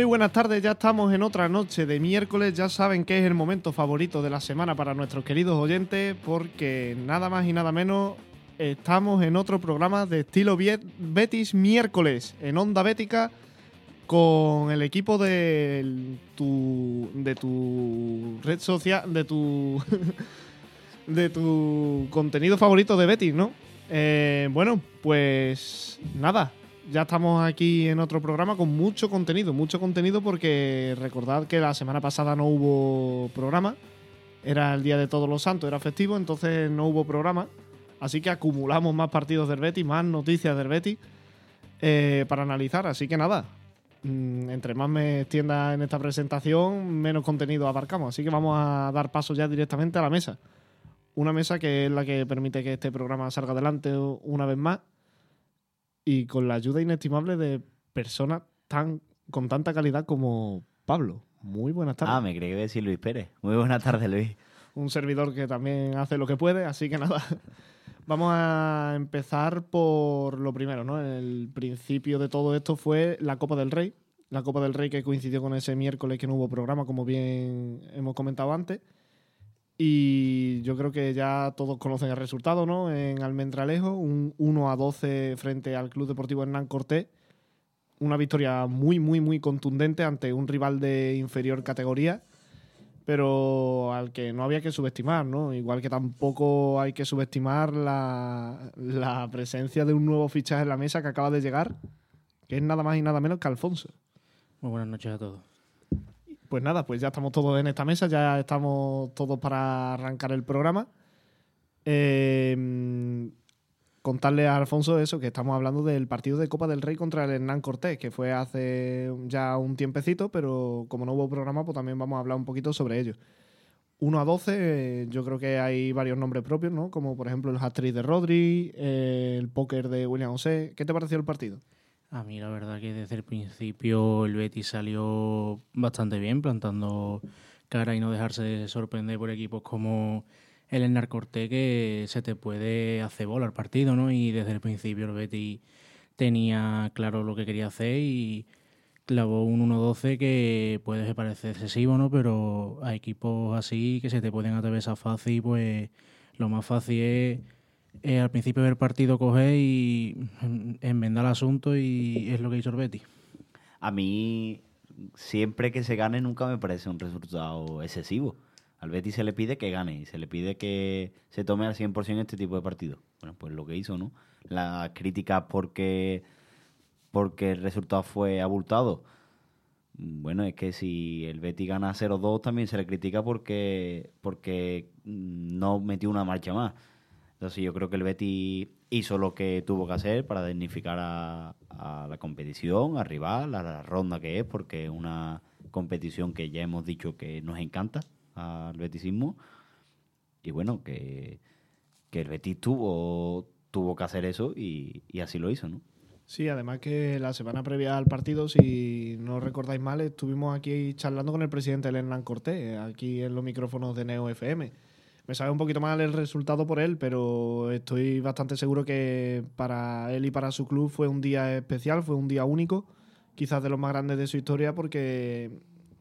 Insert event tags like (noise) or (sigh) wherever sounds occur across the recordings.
Muy buenas tardes, ya estamos en otra noche de miércoles, ya saben que es el momento favorito de la semana para nuestros queridos oyentes porque nada más y nada menos estamos en otro programa de estilo Betis miércoles en Onda Bética con el equipo de tu, de tu red social, de tu, (laughs) de tu contenido favorito de Betis, ¿no? Eh, bueno, pues nada, ya estamos aquí en otro programa con mucho contenido, mucho contenido porque recordad que la semana pasada no hubo programa, era el Día de Todos los Santos, era festivo, entonces no hubo programa, así que acumulamos más partidos del Betis, más noticias del Betis eh, para analizar, así que nada, Mm, entre más me extienda en esta presentación, menos contenido abarcamos. Así que vamos a dar paso ya directamente a la mesa. Una mesa que es la que permite que este programa salga adelante una vez más y con la ayuda inestimable de personas tan con tanta calidad como Pablo. Muy buenas tardes. Ah, me creí que decir Luis Pérez. Muy buenas tardes, Luis. Un servidor que también hace lo que puede, así que nada. (laughs) Vamos a empezar por lo primero, ¿no? El principio de todo esto fue la Copa del Rey. La Copa del Rey que coincidió con ese miércoles que no hubo programa, como bien hemos comentado antes. Y yo creo que ya todos conocen el resultado, ¿no? En Almendralejo, un 1 a 12 frente al Club Deportivo Hernán Cortés. Una victoria muy, muy, muy contundente ante un rival de inferior categoría pero al que no había que subestimar, ¿no? Igual que tampoco hay que subestimar la, presencia de un nuevo fichaje en la mesa que acaba de llegar, que es nada más y nada menos que Alfonso. Muy buenas noches a todos. Pues nada, pues ya estamos todos en esta mesa, ya estamos todos para arrancar el programa. Eh, contarle a Alfonso eso, que estamos hablando del partido de Copa del Rey contra el Hernán Cortés, que fue hace ya un tiempecito, pero como no hubo programa, pues también vamos a hablar un poquito sobre ello. 1 a 12, yo creo que hay varios nombres propios, ¿no? Como por ejemplo el hat de Rodri, el póker de William José. ¿Qué te pareció el partido? A mí la verdad que desde el principio el Betis salió bastante bien, plantando cara y no dejarse sorprender por equipos como el Enar Corté que se te puede hacer bola al partido, ¿no? Y desde el principio el Betty tenía claro lo que quería hacer y clavó un 1-12 que puede parecer excesivo, ¿no? Pero a equipos así que se te pueden atravesar fácil, pues lo más fácil es al principio del partido coger y enmendar el asunto y es lo que hizo el Betty. A mí, siempre que se gane, nunca me parece un resultado excesivo. Al Betis se le pide que gane y se le pide que se tome al 100% este tipo de partido. Bueno, pues lo que hizo, ¿no? La crítica porque, porque el resultado fue abultado. Bueno, es que si el Betis gana 0-2 también se le critica porque, porque no metió una marcha más. Entonces yo creo que el Betis hizo lo que tuvo que hacer para dignificar a, la competición, a rival, a la ronda que es, porque es una competición que ya hemos dicho que nos encanta al betisismo. Y bueno, que, el Betis tuvo, tuvo que hacer eso y, así lo hizo, ¿no? Sí, además que la semana previa al partido, si no recordáis mal, estuvimos aquí charlando con el presidente Hernán Cortés, aquí en los micrófonos de Neo FM. Me sabe un poquito mal el resultado por él, pero estoy bastante seguro que para él y para su club fue un día especial, fue un día único, quizás de los más grandes de su historia, porque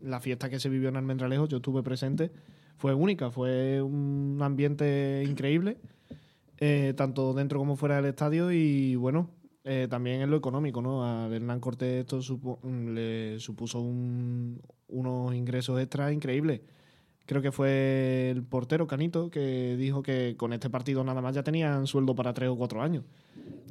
la fiesta que se vivió en Almendralejo, yo estuve presente, fue única, fue un ambiente increíble, eh, tanto dentro como fuera del estadio y bueno, eh, también en lo económico, ¿no? A Hernán Cortés esto le supuso unos ingresos extra increíbles. Creo que fue el portero Canito que dijo que con este partido nada más ya tenían sueldo para tres o cuatro años.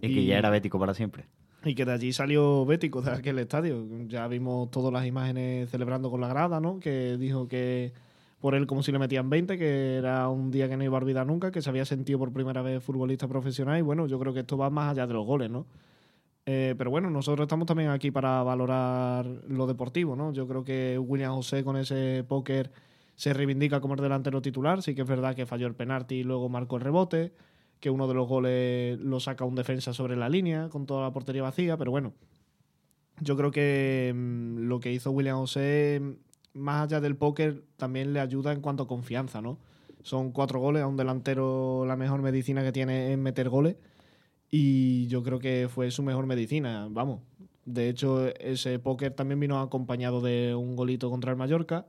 Y, y que ya era bético para siempre. Y que de allí salió Bético, de aquel estadio. Ya vimos todas las imágenes celebrando con la grada, ¿no? Que dijo que por él como si le metían 20, que era un día que no iba a olvidar nunca, que se había sentido por primera vez futbolista profesional. Y bueno, yo creo que esto va más allá de los goles, ¿no? Eh, pero bueno, nosotros estamos también aquí para valorar lo deportivo, ¿no? Yo creo que William José con ese póker se reivindica como el delantero titular. Sí que es verdad que falló el penalti y luego marcó el rebote que uno de los goles lo saca un defensa sobre la línea con toda la portería vacía, pero bueno, yo creo que mm, lo que hizo William José, más allá del póker, también le ayuda en cuanto a confianza, ¿no? Son cuatro goles, a un delantero la mejor medicina que tiene es meter goles y yo creo que fue su mejor medicina, vamos. De hecho, ese póker también vino acompañado de un golito contra el Mallorca.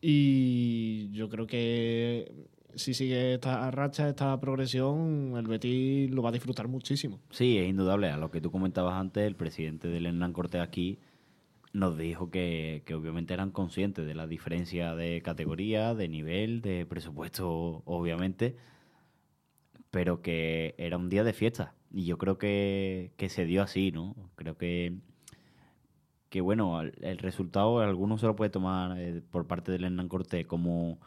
Y yo creo que si sigue esta racha, esta progresión, el Betis lo va a disfrutar muchísimo. Sí, es indudable. A lo que tú comentabas antes, el presidente del Hernán Cortés aquí nos dijo que, que, obviamente eran conscientes de la diferencia de categoría, de nivel, de presupuesto, obviamente, pero que era un día de fiesta. Y yo creo que, que se dio así, ¿no? Creo que, que bueno, el, resultado algunos se lo puede tomar eh, por parte del Hernán Cortés como,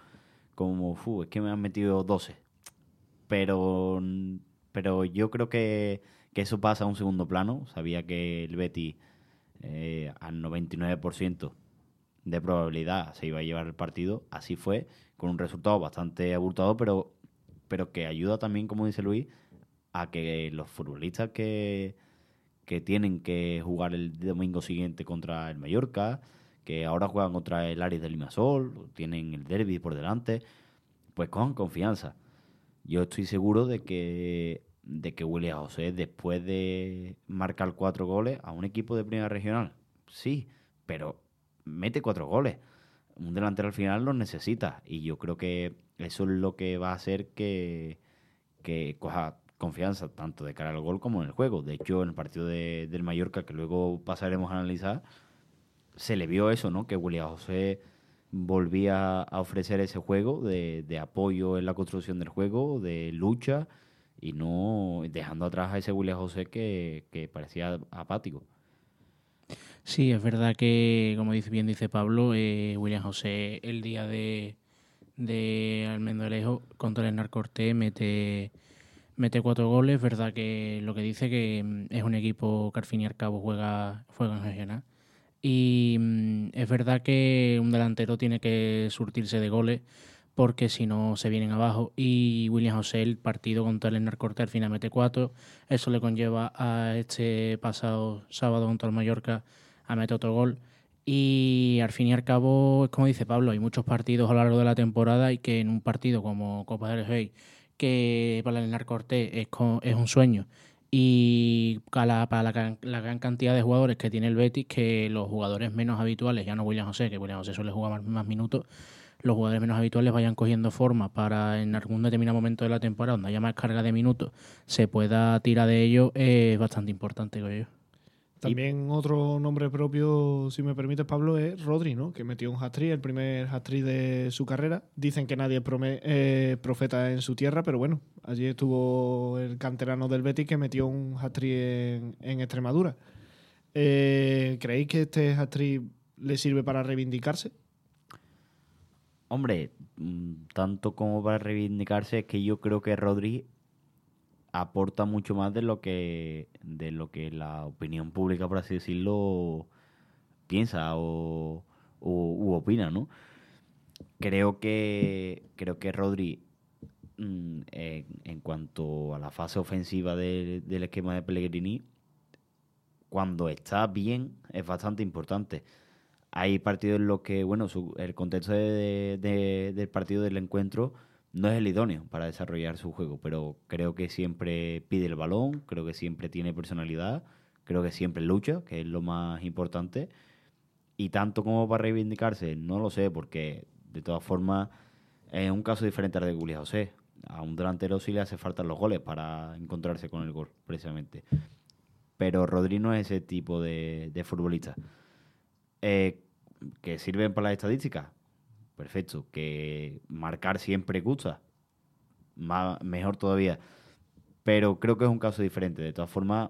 como es que me han metido 12. Pero, pero yo creo que, que eso pasa a un segundo plano. Sabía que el Betty eh, al 99% de probabilidad se iba a llevar el partido. Así fue, con un resultado bastante abultado, pero, pero que ayuda también, como dice Luis, a que los futbolistas que, que tienen que jugar el domingo siguiente contra el Mallorca, que ahora juegan contra el Aris del Limasol, tienen el derby por delante, pues con confianza. Yo estoy seguro de que de que William José, después de marcar cuatro goles a un equipo de primera regional, sí, pero mete cuatro goles. Un delantero al final los necesita y yo creo que eso es lo que va a hacer que, que coja confianza tanto de cara al gol como en el juego. De hecho, en el partido de, del Mallorca, que luego pasaremos a analizar, se le vio eso, ¿no? Que William José volvía a ofrecer ese juego de, de apoyo en la construcción del juego, de lucha y no dejando atrás a ese William José que, parecía apático. Sí, es verdad que, como dice bien dice Pablo, eh, William José el día de, de contra el Narcorté mete, mete cuatro goles. Es verdad que lo que dice que mm, es un equipo que al fin y al cabo juega, juega en regional. Y mm, es verdad que un delantero tiene que surtirse de goles porque si no se vienen abajo. Y William José, el partido contra el Narcorte al final mete cuatro. Eso le conlleva a este pasado sábado contra el Mallorca a meter otro gol. Y al fin y al cabo, como dice Pablo, hay muchos partidos a lo largo de la temporada y que en un partido como Copa del Rey, que para el Narcorte es, es un sueño, y para, la, gran cantidad de jugadores que tiene el Betis, que los jugadores menos habituales, ya no William José, que William José suele jugar más minutos, los jugadores menos habituales vayan cogiendo forma para en algún determinado momento de la temporada, donde haya más carga de minutos, se pueda tirar de ello, es bastante importante, creo yo. También otro nombre propio, si me permites, Pablo, es Rodri, ¿no? Que metió un hat el primer hat de su carrera. Dicen que nadie es profeta en su tierra, pero bueno, allí estuvo el canterano del Betis que metió un hat en, Extremadura. Eh, ¿Creéis que este hat le sirve para reivindicarse? Hombre, mm, tanto como para reivindicarse, es que yo creo que Rodri aporta mucho más de lo que de lo que la opinión pública, por así decirlo, piensa o, u opina, ¿no? Creo que creo que Rodri mm, en, cuanto a la fase ofensiva del esquema de Pellegrini, cuando está bien es bastante importante hay partidos en los que, bueno, el contexto del partido del encuentro no es el idóneo para desarrollar su juego, pero creo que siempre pide el balón, creo que siempre tiene personalidad, creo que siempre lucha, que es lo más importante. Y tanto como para reivindicarse, no lo sé, porque de todas formas es un caso diferente al de Julián José. A un delantero sí le hace falta los goles para encontrarse con el gol, precisamente. Pero Rodri no es ese tipo de futbolista. Eh, que sirven para las estadísticas, perfecto. Que marcar siempre gusta, mejor todavía. Pero creo que es un caso diferente. De todas formas,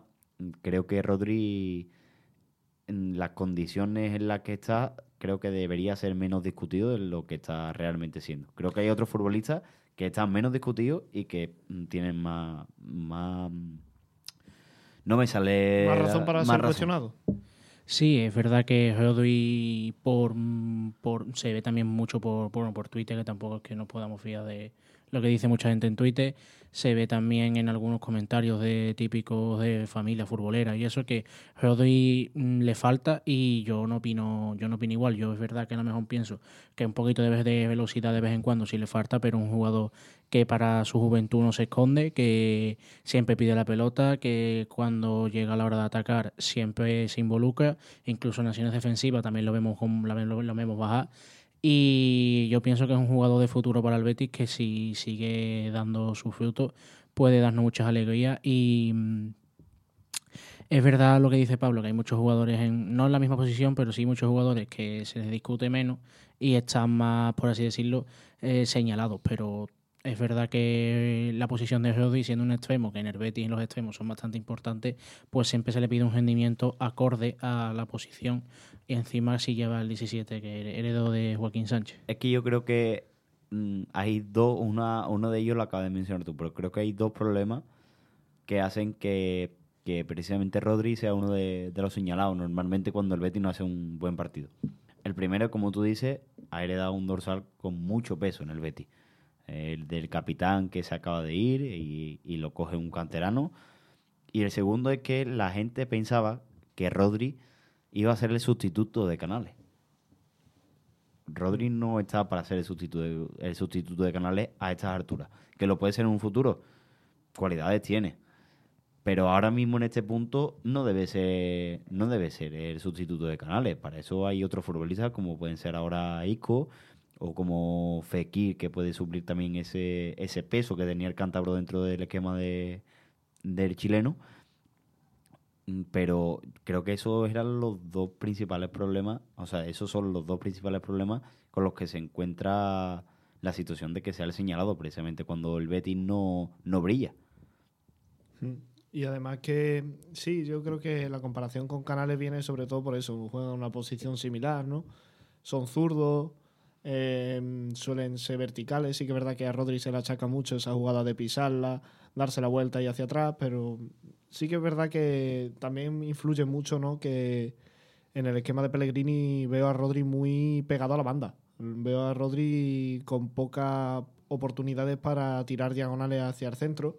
creo que Rodri, en las condiciones en las que está, creo que debería ser menos discutido de lo que está realmente siendo. Creo que hay otros futbolistas que están menos discutidos y que tienen más, más no me sale más razón para ser cuestionado Sí, es verdad que Rodri por, por, se ve también mucho por, por, por Twitter, que tampoco es que no podamos fiar de lo que dice mucha gente en Twitter, se ve también en algunos comentarios de típicos de familia futbolera y eso que Rodri mm, le falta y yo no opino yo no opino igual. Yo es verdad que a lo mejor pienso que un poquito de, de velocidad de vez en cuando sí le falta pero un jugador que para su juventud no se esconde que siempre pide la pelota que cuando llega la hora de atacar siempre se involucra. Incluso en acciones defensivas también lo vemos lo, lo vemos bajar y yo pienso que es un jugador de futuro para el Betis que si sigue dando su fruto puede darnos muchas alegrías. Y mm, es verdad lo que dice Pablo, que hay muchos jugadores, en, no en la misma posición, pero sí muchos jugadores que se les discute menos y están más, por así decirlo, eh, señalados. Pero es verdad que la posición de Rodri, siendo un extremo, que en el Betis los extremos son bastante importantes, pues siempre se le pide un rendimiento acorde a la posición. Y encima si lleva el 17, que heredó de Joaquín Sánchez. Es que yo creo que mm, hay dos, una, uno de ellos lo acabas de mencionar tú, pero creo que hay dos problemas que hacen que, precisamente Rodri sea uno de, de los señalados normalmente cuando el Betis no hace un buen partido. El primero, como tú dices, ha heredado un dorsal con mucho peso en el Betis el del capitán que se acaba de ir y, lo coge un canterano. Y el segundo es que la gente pensaba que Rodri iba a ser el sustituto de Canales. Rodri no está para ser el sustituto, el sustituto de Canales a estas alturas. Que lo puede ser en un futuro. Cualidades tiene. Pero ahora mismo en este punto no debe ser, no debe ser el sustituto de Canales. Para eso hay otros futbolistas como pueden ser ahora Isco o como Fekir, que puede suplir también ese, ese peso que tenía el cántabro dentro del esquema de, del chileno. Mm, pero creo que esos eran los dos principales problemas, o sea, esos son los dos principales problemas con los que se encuentra la situación de que sea el señalado precisamente cuando el Betis no, no brilla. Mm. Y además que sí, yo creo que la comparación con Canales viene sobre todo por eso, juegan una posición similar, ¿no? Son zurdos, Em, suelen ser verticales. Sí que es verdad que a Rodri se le achaca mucho esa jugada de pisarla, darse la vuelta y hacia atrás, pero sí que es verdad que también influye mucho ¿no? que en el esquema de Pellegrini veo a Rodri muy pegado a la banda. Veo a Rodri con pocas oportunidades para tirar diagonales hacia el centro.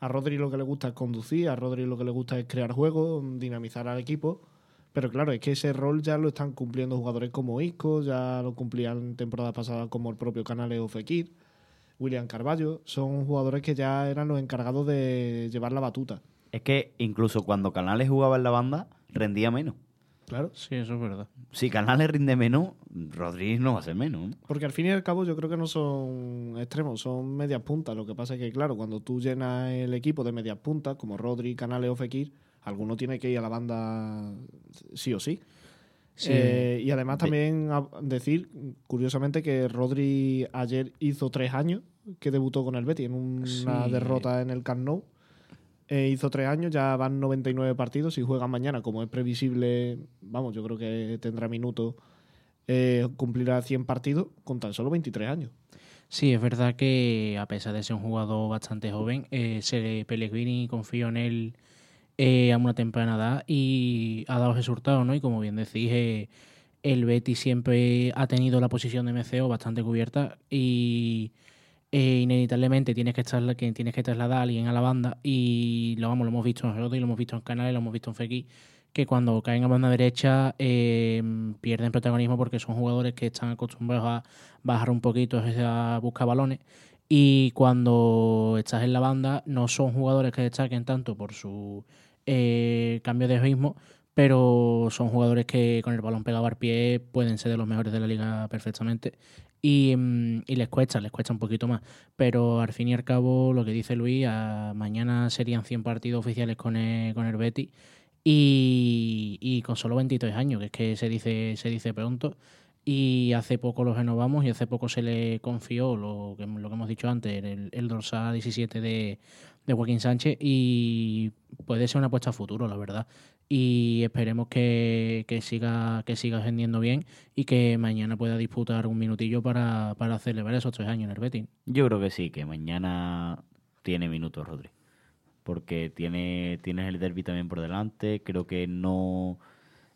A Rodri lo que le gusta es conducir, a Rodri lo que le gusta es crear juego, dinamizar al equipo pero claro, es que ese rol ya lo están cumpliendo jugadores como Isco, ya lo cumplían temporada pasada como el propio Canales o Fekir, William Carballo. Son jugadores que ya eran los encargados de llevar la batuta. Es que incluso cuando Canales jugaba en la banda, rendía menos. Claro. Sí, eso es verdad. Si Canales rinde menos, Rodríguez no va a ser menos. Porque al fin y al cabo yo creo que no son extremos, son medias puntas. Lo que pasa es que, claro, cuando tú llenas el equipo de medias puntas, como Rodri, Canales o Fekir, alguno tiene que ir a la banda sí o sí. Eh, y además también decir, curiosamente, que Rodri ayer hizo tres años que debutó con el Betty en una derrota en el Camp Nou. Eh, hizo tres años, ya van 99 partidos y juega mañana, como es previsible, vamos, yo creo que tendrá minutos, eh, cumplirá 100 partidos con tan solo 23 años. Sí, es verdad que a pesar de ser un jugador bastante joven, se Pellegrini confió en él eh, a una temprana edad y ha dado resultados, ¿no? Y como bien decís, eh, el Betty siempre ha tenido la posición de MCO bastante cubierta y eh, inevitablemente tienes que, estar, que tienes que trasladar a alguien a la banda y lo, vamos, lo hemos visto en y lo hemos visto en Canales, lo hemos visto en Feki, que cuando caen a banda derecha pierden protagonismo porque son jugadores que están acostumbrados a bajar un poquito a buscar balones y cuando estás en la banda no son jugadores que destaquen tanto por su eh, cambio de ritmo, pero son jugadores que con el balón pegado al pie pueden ser de los mejores de la liga perfectamente. Y, mm, les cuesta, les cuesta un poquito más. Pero al fin y al cabo, lo que dice Luis, mañana serían 100 partidos oficiales con el, con el Betty y, y, con solo 23 años, que es que se dice, se dice pronto y hace poco lo renovamos y hace poco se le confió lo que, lo que hemos dicho antes, el, el dorsal 17 de, de Joaquín Sánchez y puede ser una apuesta a futuro, la verdad. Y esperemos que, siga que siga vendiendo bien y que mañana pueda disputar un minutillo para, para celebrar esos tres años en el Betis. Yo creo que sí, que mañana tiene minutos, Rodri. Porque tiene, tienes el derby también por delante. Creo que no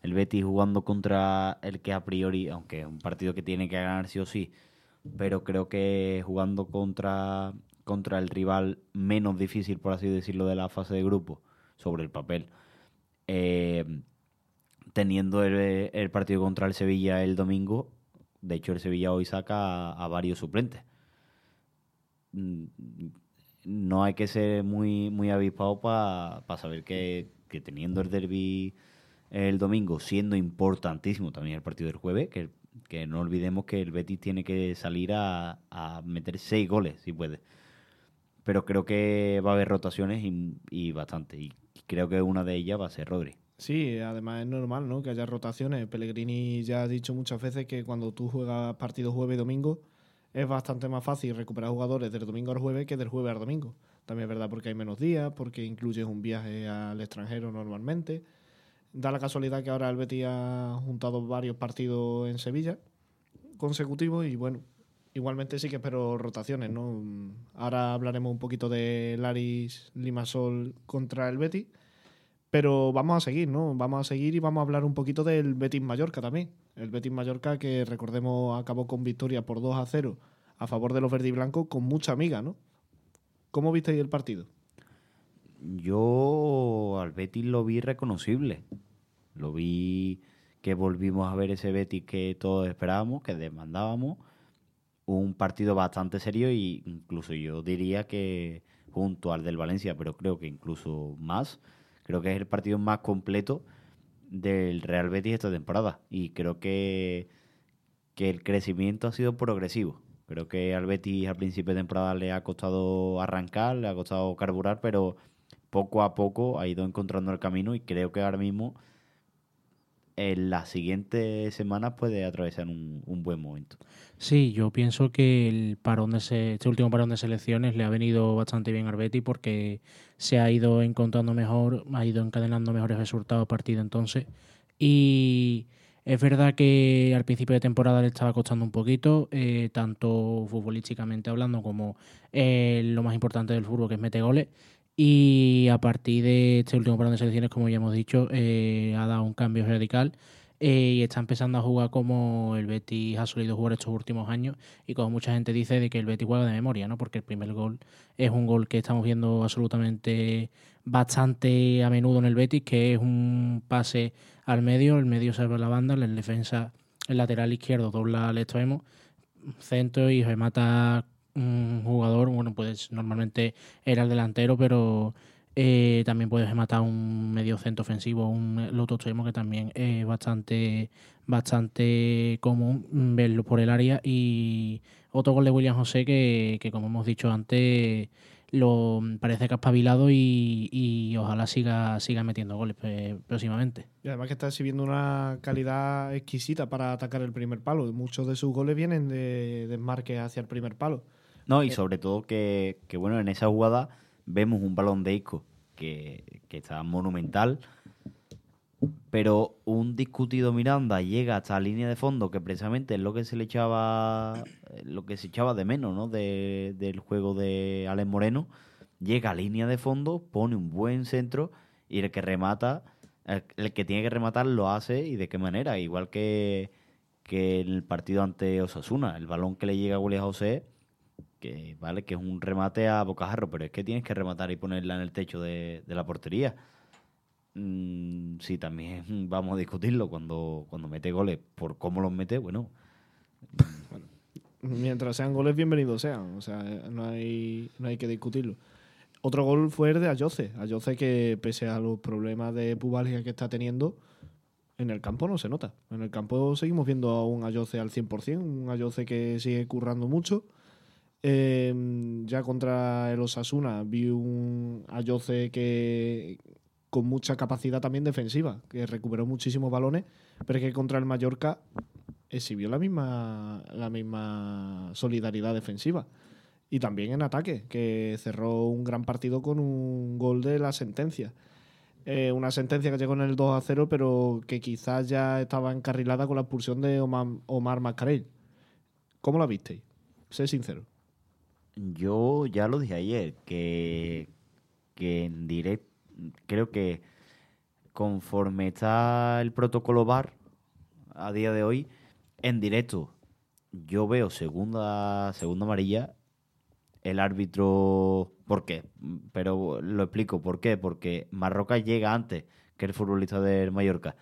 el Betis jugando contra el que a priori, aunque es un partido que tiene que ganar sí o sí, pero creo que jugando contra, contra el rival menos difícil, por así decirlo, de la fase de grupo, sobre el papel, eh, teniendo el, partido contra el Sevilla el domingo, de hecho el Sevilla hoy saca a, varios suplentes. Mm, No hay que ser muy, muy avispado para saber que, que teniendo el derby el domingo, siendo importantísimo también el partido del jueves, que, que no olvidemos que el Betis tiene que salir a meter seis goles, si puede. Pero creo que va a haber rotaciones y, y bastante. Y creo que una de ellas va a ser Rodri. Sí, además es normal, ¿no? Que haya rotaciones. Pellegrini ya ha dicho muchas veces que cuando tú juegas partidos jueves y domingo es bastante más fácil recuperar jugadores del domingo al jueves que del jueves al domingo. También es verdad porque hay menos días, porque incluyes un viaje al extranjero normalmente. Da la casualidad que ahora el Betis ha juntado varios partidos en Sevilla consecutivos y bueno, igualmente sí que espero rotaciones, ¿no? Ahora hablaremos un poquito de Laris Limasol contra el Betis, pero vamos a seguir, ¿no? Vamos a seguir y vamos a hablar un poquito del Betis Mallorca también. El Betis Mallorca que recordemos acabó con victoria por 2 a 0 a favor de los verdes y blancos con mucha amiga, ¿no? ¿Cómo visteis el partido? Yo al Betis lo vi reconocible. Lo vi que volvimos a ver ese Betis que todos esperábamos, que demandábamos. Un partido bastante serio y incluso yo diría que junto al del Valencia, pero creo que incluso más, creo que es el partido más completo del Real Betis esta temporada. Y creo que, que el crecimiento ha sido progresivo. Creo que al Betis al principio de temporada le ha costado arrancar, le ha costado carburar, pero poco a poco ha ido encontrando el camino y creo que ahora mismo en las siguientes semanas puede atravesar un, un buen momento. Sí, yo pienso que el parón de se- este último parón de selecciones le ha venido bastante bien al Betis porque se ha ido encontrando mejor, ha ido encadenando mejores resultados de entonces. Y es verdad que al principio de temporada le estaba costando un poquito, eh, tanto futbolísticamente hablando como eh, lo más importante del fútbol, que es meter goles. Y a partir de este último parón de selecciones, como ya hemos dicho, eh, ha dado un cambio radical eh, y está empezando a jugar como el Betis ha solido jugar estos últimos años y como mucha gente dice de que el Betis juega de memoria, ¿no? Porque el primer gol es un gol que estamos viendo absolutamente bastante a menudo en el Betis, que es un pase al medio, el medio salva la banda, la defensa, el lateral izquierdo dobla al extremo, centro y remata un jugador, bueno, pues normalmente era el delantero, pero eh, también puedes matar un medio centro ofensivo, un el otro extremo que también es bastante, bastante común verlo por el área. Y otro gol de William José que, que como hemos dicho antes, lo parece que ha espabilado y, y ojalá siga, siga metiendo goles eh, próximamente. Y además que está exhibiendo una calidad exquisita para atacar el primer palo. Muchos de sus goles vienen de desmarque hacia el primer palo. No, y Eh. sobre todo que, que, bueno, en esa jugada vemos un balón de Isco que, que está monumental, pero un discutido Miranda llega hasta la línea de fondo, que precisamente es lo que se le echaba, eh, lo que se echaba de menos, ¿no? De- del juego de Alex Moreno. Llega a línea de fondo, pone un buen centro y el que remata, el, el que tiene que rematar lo hace y de qué manera, igual que, que en el partido ante Osasuna, el balón que le llega a William José que vale que es un remate a bocajarro, pero es que tienes que rematar y ponerla en el techo de, de la portería. Mm, sí, también vamos a discutirlo cuando, cuando mete goles por cómo los mete, bueno, Mientras sean goles, bienvenidos sean. O sea, no hay, no hay que discutirlo. Otro gol fue el de Ayoce. Ayoce que pese a los problemas de pubalgia que está teniendo, en el campo no se nota. En el campo seguimos viendo a un Ayoce al 100%, un Ayoce que sigue currando mucho. Eh, ya contra el Osasuna vi un Ayoce que con mucha capacidad también defensiva, que recuperó muchísimos balones, pero es que contra el Mallorca exhibió la misma, la misma solidaridad defensiva. Y también en ataque, que cerró un gran partido con un gol de la sentencia. Eh, una sentencia que llegó en el 2 a 0, pero que quizás ya estaba encarrilada con la expulsión de Omar, Omar. ¿Cómo la visteis? Sé sincero. Yo ya lo dije ayer, que, que en directo, creo que conforme está el protocolo VAR a día de hoy, en directo yo veo segunda, segunda amarilla, el árbitro... ¿Por qué? Pero lo explico. ¿Por qué? Porque Marroca llega antes que el futbolista del Mallorca.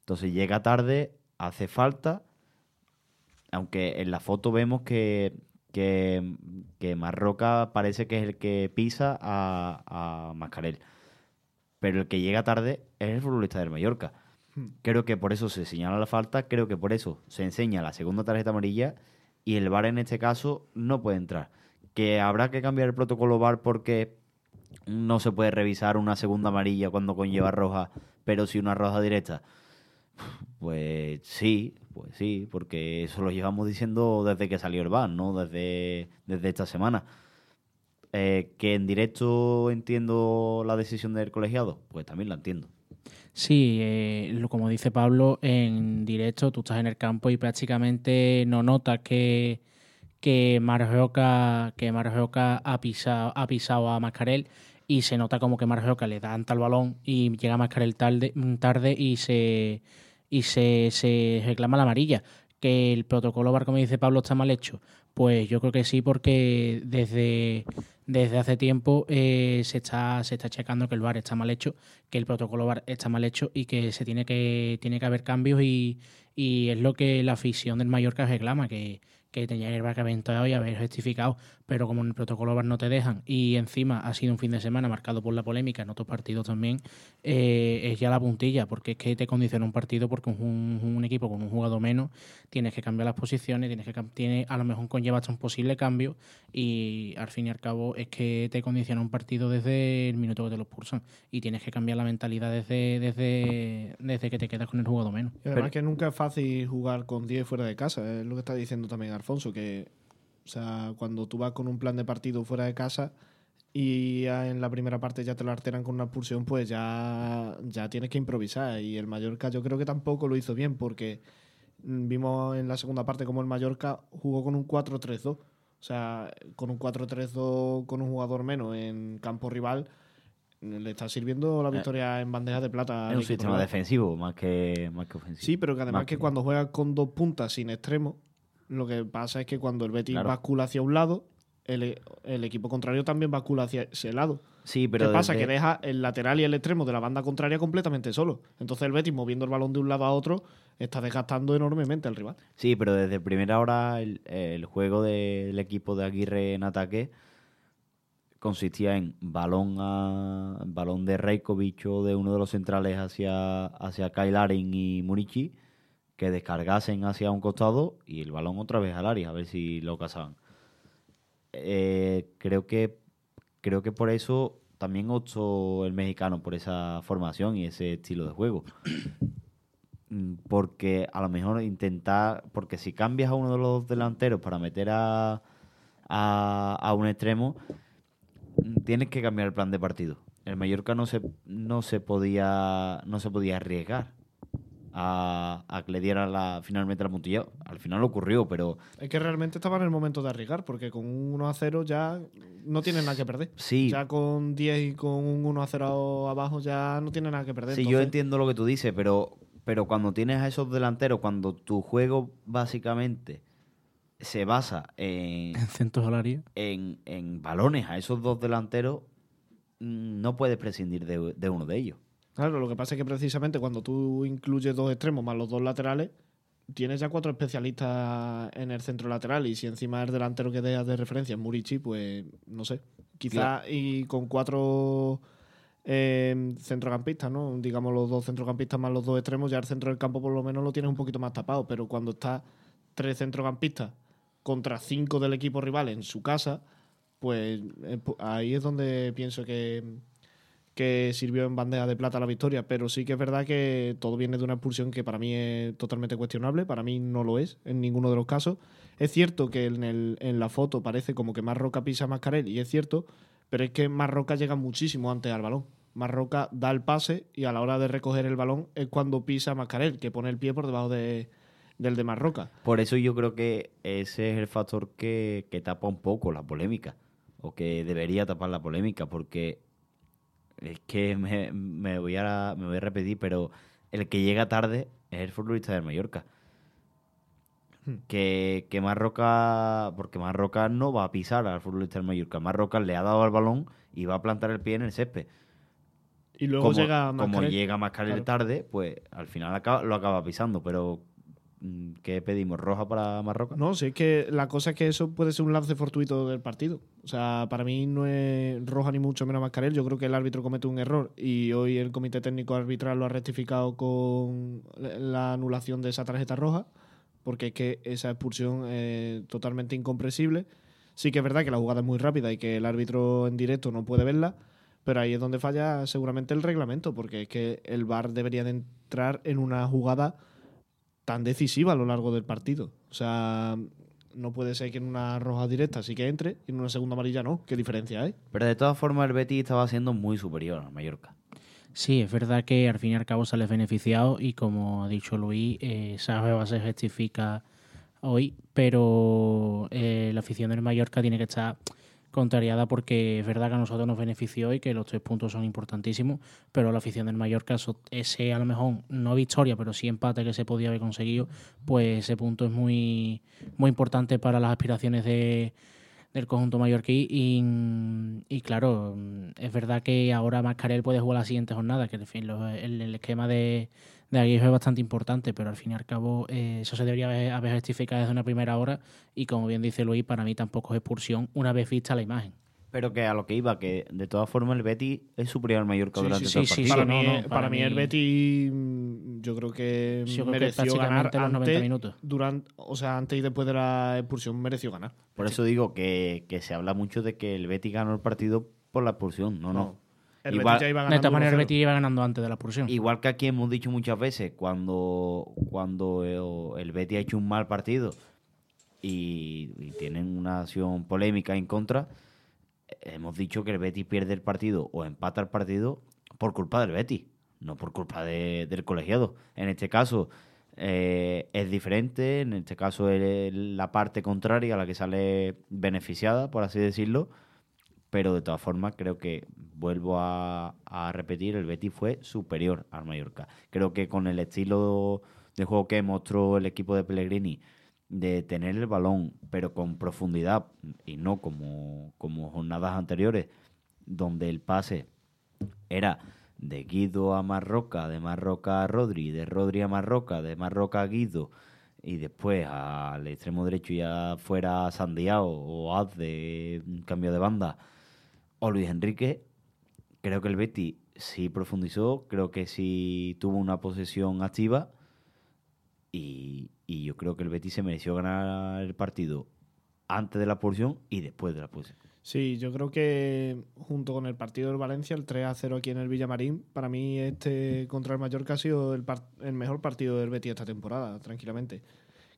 Entonces llega tarde, hace falta, aunque en la foto vemos que, que, que Marroca parece que es el que pisa a, a Mascarel. Pero el que llega tarde es el futbolista del Mallorca. Creo que por eso se señala la falta, creo que por eso se enseña la segunda tarjeta amarilla y el VAR en este caso no puede entrar. Que habrá que cambiar el protocolo VAR porque no se puede revisar una segunda amarilla cuando conlleva roja, pero si una roja directa. Pues sí, pues sí, porque eso lo llevamos diciendo desde que salió el VAR, ¿no? Desde, desde esta semana. Eh, que en directo entiendo la decisión del colegiado, pues también la entiendo. Sí, eh, como dice Pablo, en directo tú estás en el campo y prácticamente no notas que, que Marjoca, que Marjoca ha, pisado, ha pisado a Mascarel y se nota como que Marjoca le da ante el balón y llega Mascarel tarde, tarde y se y se, se reclama la amarilla. Que el protocolo VAR, como dice Pablo, está mal hecho. Pues yo creo que sí, porque desde, desde hace tiempo eh, se, está, se está checando que el VAR está mal hecho, que el protocolo VAR está mal hecho y que se tiene que, tiene que haber cambios y, y es lo que la afición del Mallorca reclama, que, que tenía que haber aventado y haber rectificado, pero como en el protocolo VAR no te dejan y encima ha sido un fin de semana marcado por la polémica en otros partidos también, eh, es ya la puntilla, porque es que te condiciona un partido porque un, un equipo con un jugador menos tienes que cambiar las posiciones, tienes que tiene, a lo mejor conlleva hasta un posible cambio y al fin y al cabo es que te condiciona un partido desde el minuto que te lo expulsan y tienes que cambiar la mentalidad desde, desde, desde que te quedas con el jugador menos. Y además que nunca es fácil jugar con 10 fuera de casa, es lo que está diciendo también Alfonso, que o sea, cuando tú vas con un plan de partido fuera de casa y en la primera parte ya te lo alteran con una expulsión, pues ya, ya tienes que improvisar. Y el Mallorca yo creo que tampoco lo hizo bien porque mm, vimos en la segunda parte como el Mallorca jugó con un 4-3-2. O sea, con un 4-3-2 con un jugador menos en campo rival, le está sirviendo la victoria en bandeja de plata. Es un sistema defensivo más que, más que ofensivo. Sí, pero que además Más que que- cuando juegas con dos puntas sin extremo, lo que pasa es que cuando el Betis Claro. bascula hacia un lado, el, el equipo contrario también bascula hacia ese lado. Sí, pero ¿Qué pasa? desde- Que deja el lateral y el extremo de la banda contraria completamente solo. Entonces el Betis, moviendo el balón de un lado a otro, está desgastando enormemente al rival. Sí, pero desde primera hora el, el juego del equipo de Aguirre en ataque consistía en balón a balón de Reikovic o de uno de los centrales hacia, hacia Kyle Larin y Munichi que descargasen hacia un costado y el balón otra vez al área a ver si lo cazaban. Eh, creo que creo que por eso también optó el mexicano por esa formación y ese estilo de juego. Mm, Porque a lo mejor intentar, porque si cambias a uno de los delanteros para meter a, a, a un extremo, tienes que cambiar el plan de partido. El Mallorca no se, no se podía no se podía arriesgar a, a que le diera la, finalmente la puntilla. Al final ocurrió, pero Es que realmente estaba en el momento de arriesgar, porque con un 1 a 0 ya no tiene nada que perder. sí, Ya con 10 y con un 1 a 0 abajo ya no tiene nada que perder. Sí, yo entiendo lo que tú dices, pero, pero cuando tienes a esos delanteros, cuando tu juego básicamente se basa en, (laughs) En centros al área. en, en balones a esos dos delanteros, mm, no puedes prescindir de, de uno de ellos. Claro, lo que pasa es que precisamente cuando tú incluyes dos extremos más los dos laterales, tienes ya cuatro especialistas en el centro lateral y si encima el delantero que dejas de referencia es Murici, pues no sé. Quizá y con cuatro eh, centrocampistas, ¿no? Digamos los dos centrocampistas más los dos extremos, ya el centro del campo por lo menos lo tienes un poquito más tapado, pero cuando está tres centrocampistas contra cinco del equipo rival en su casa, pues pu- ahí es donde pienso que, que sirvió en bandeja de plata la victoria, pero sí que es verdad que todo viene de una expulsión que para mí es totalmente cuestionable, para mí no lo es en ninguno de los casos. Es cierto que en, la foto parece como que Marroca pisa a Mascarel, y es cierto, pero es que Marroca llega muchísimo antes al balón. Marroca da el pase y a la hora de recoger el balón es cuando pisa a que pone el pie por debajo de, del de Marroca. Por eso yo creo que ese es el factor que tapa un poco la polémica, o que debería tapar la polémica, porque es que me, me voy, a, me voy a repetir, pero el que llega tarde es el futbolista del Mallorca. que, que Marroca, porque Marroca no va a pisar al futbolista del Mallorca. Marroca le ha dado al balón y va a plantar el pie en el césped. Y luego como llega como Mascarell. llega Mascarell Claro. tarde, pues al final acaba- lo acaba pisando. Pero, ¿qué pedimos? ¿Roja para Marroca? No, si es que la cosa es que eso puede ser un lance fortuito del partido. O sea, para mí no es roja ni mucho menos Mascarell. Yo creo que el árbitro comete un error y hoy el comité técnico arbitral lo ha rectificado con la anulación de esa tarjeta roja, porque es que esa expulsión es totalmente incomprensible. Sí que es verdad que la jugada es muy rápida y que el árbitro en directo no puede verla, pero ahí es donde falla seguramente el reglamento, porque es que el VAR debería de entrar en una jugada tan decisiva a lo largo del partido. O sea, no puede ser que en una roja directa sí que entre y en una segunda amarilla no. ¿Qué diferencia hay? Pero de todas formas, el Betis estaba siendo muy superior al Mallorca. Sí, es verdad que al fin y al cabo sales beneficiado y como ha dicho Luis, eh, esa jugada se justifica hoy, pero eh, la afición del Mallorca tiene que estar contrariada porque es verdad que a nosotros nos benefició y que los tres puntos son importantísimos, pero la afición del Mallorca, ese a lo mejor no victoria, pero sí empate que se podía haber conseguido, pues ese punto es muy, muy importante para las aspiraciones de, del conjunto mallorquí. Y, y claro, es verdad que ahora Mascarell puede jugar la siguiente jornada, que en fin, lo- el, el esquema de, de Aguirre es bastante importante, pero al fin y al cabo eh, eso se debería haber, justificado desde una primera hora y como bien dice Luis, para mí tampoco es expulsión una vez vista la imagen. Pero que a lo que iba, que de todas formas el Betis es superior al Mallorca Sí, durante sí, todo el sí, sí, partido. para, no, mí, no, para, para mí el mí- Betis mm, yo creo que yo creo que mereció ganar los 90 antes, minutos. durante, o sea, antes y después de la expulsión mereció ganar. Por eso digo que, que se habla mucho de que el Betis ganó el partido por la expulsión. No, no. El Igual- Betis ya iba De todas maneras, el 1-0. Betis iba ganando antes de la expulsión. Igual que aquí hemos dicho muchas veces, cuando, cuando el, el Betis ha hecho un mal partido y, y tienen una acción polémica en contra, hemos dicho que el Betis pierde el partido o empata el partido por culpa del Betis, no por culpa de- del colegiado. En este caso eh, es diferente, en este caso es la parte contraria a la que sale beneficiada, por así decirlo, pero de todas formas creo que vuelvo a, a repetir el Betis fue superior al Mallorca. Creo que con el estilo de juego que mostró el equipo de Pellegrini de tener el balón pero con profundidad y no como, como jornadas anteriores donde el pase era de Guido a Marroca, de Marroca a Rodri, de Rodri a Marroca, de Marroca a Guido, y después al extremo derecho ya fuera Sandiao o Haz de cambio de banda, o Luis Enrique, creo que el Betis sí profundizó, creo que sí tuvo una posesión activa, y, yo creo que el Betis se mereció ganar el partido antes de la expulsión y después de la expulsión. Sí, yo creo que junto con el partido del Valencia, el 3 a 0 aquí en el Villamarín, para mí este contra el Mallorca ha sido el, el mejor partido del Betis esta temporada, tranquilamente.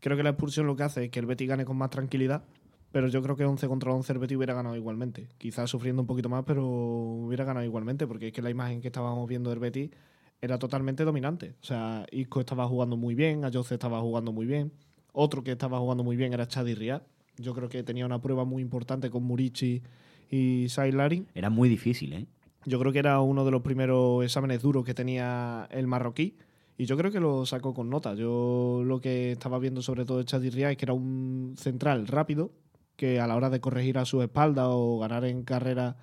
Creo que la expulsión lo que hace es que el Betis gane con más tranquilidad, pero yo creo que 11 contra 11 el Betis hubiera ganado igualmente. Quizás sufriendo un poquito más, pero hubiera ganado igualmente, porque es que la imagen que estábamos viendo del Betis era totalmente dominante. O sea, Isco estaba jugando muy bien, Ayoce estaba jugando muy bien, otro que estaba jugando muy bien era Chadi Riad. Yo creo que tenía una prueba muy importante con Murici y Sai Larin. Era muy difícil, ¿eh? Yo creo que era uno de los primeros exámenes duros que tenía el marroquí. Y yo creo que lo sacó con nota. Yo lo que estaba viendo sobre todo de Chadi Riad es que era un central rápido, que a la hora de corregir a su espalda o ganar en carrera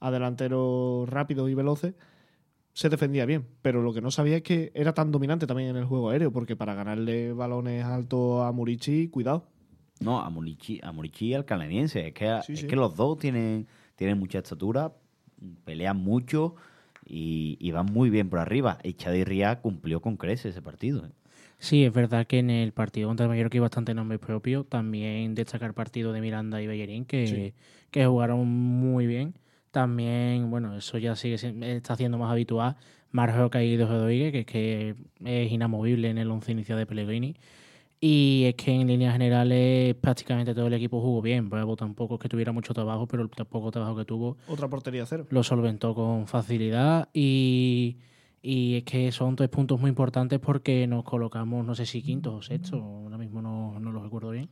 a delanteros rápidos y veloces, se defendía bien. Pero lo que no sabía es que era tan dominante también en el juego aéreo, porque para ganarle balones altos a Murici, cuidado. No, a Murici, a Murici y al canadiense. Es que, Sí, es sí. que los dos tienen, tienen mucha estatura, pelean mucho y, y van muy bien por arriba. Y Ria cumplió con creces ese partido. ¿eh? Sí, es verdad que en el partido contra el Mallorca hay bastante nombre propio. También destacar el partido de Miranda y Bellerín, que, Sí. que jugaron muy bien. También, bueno, eso ya sigue siendo- está haciendo más habitual. Marjoca y Rodríguez, que es que es inamovible en el once inicial de Pellegrini. Y es que en líneas generales prácticamente todo el equipo jugó bien. Bravo tampoco es que tuviera mucho trabajo, pero el poco trabajo que tuvo Otra portería cero. lo solventó con facilidad y, y es que son tres puntos muy importantes porque nos colocamos, no sé si quintos o sextos, ahora mismo no, no lo recuerdo bien.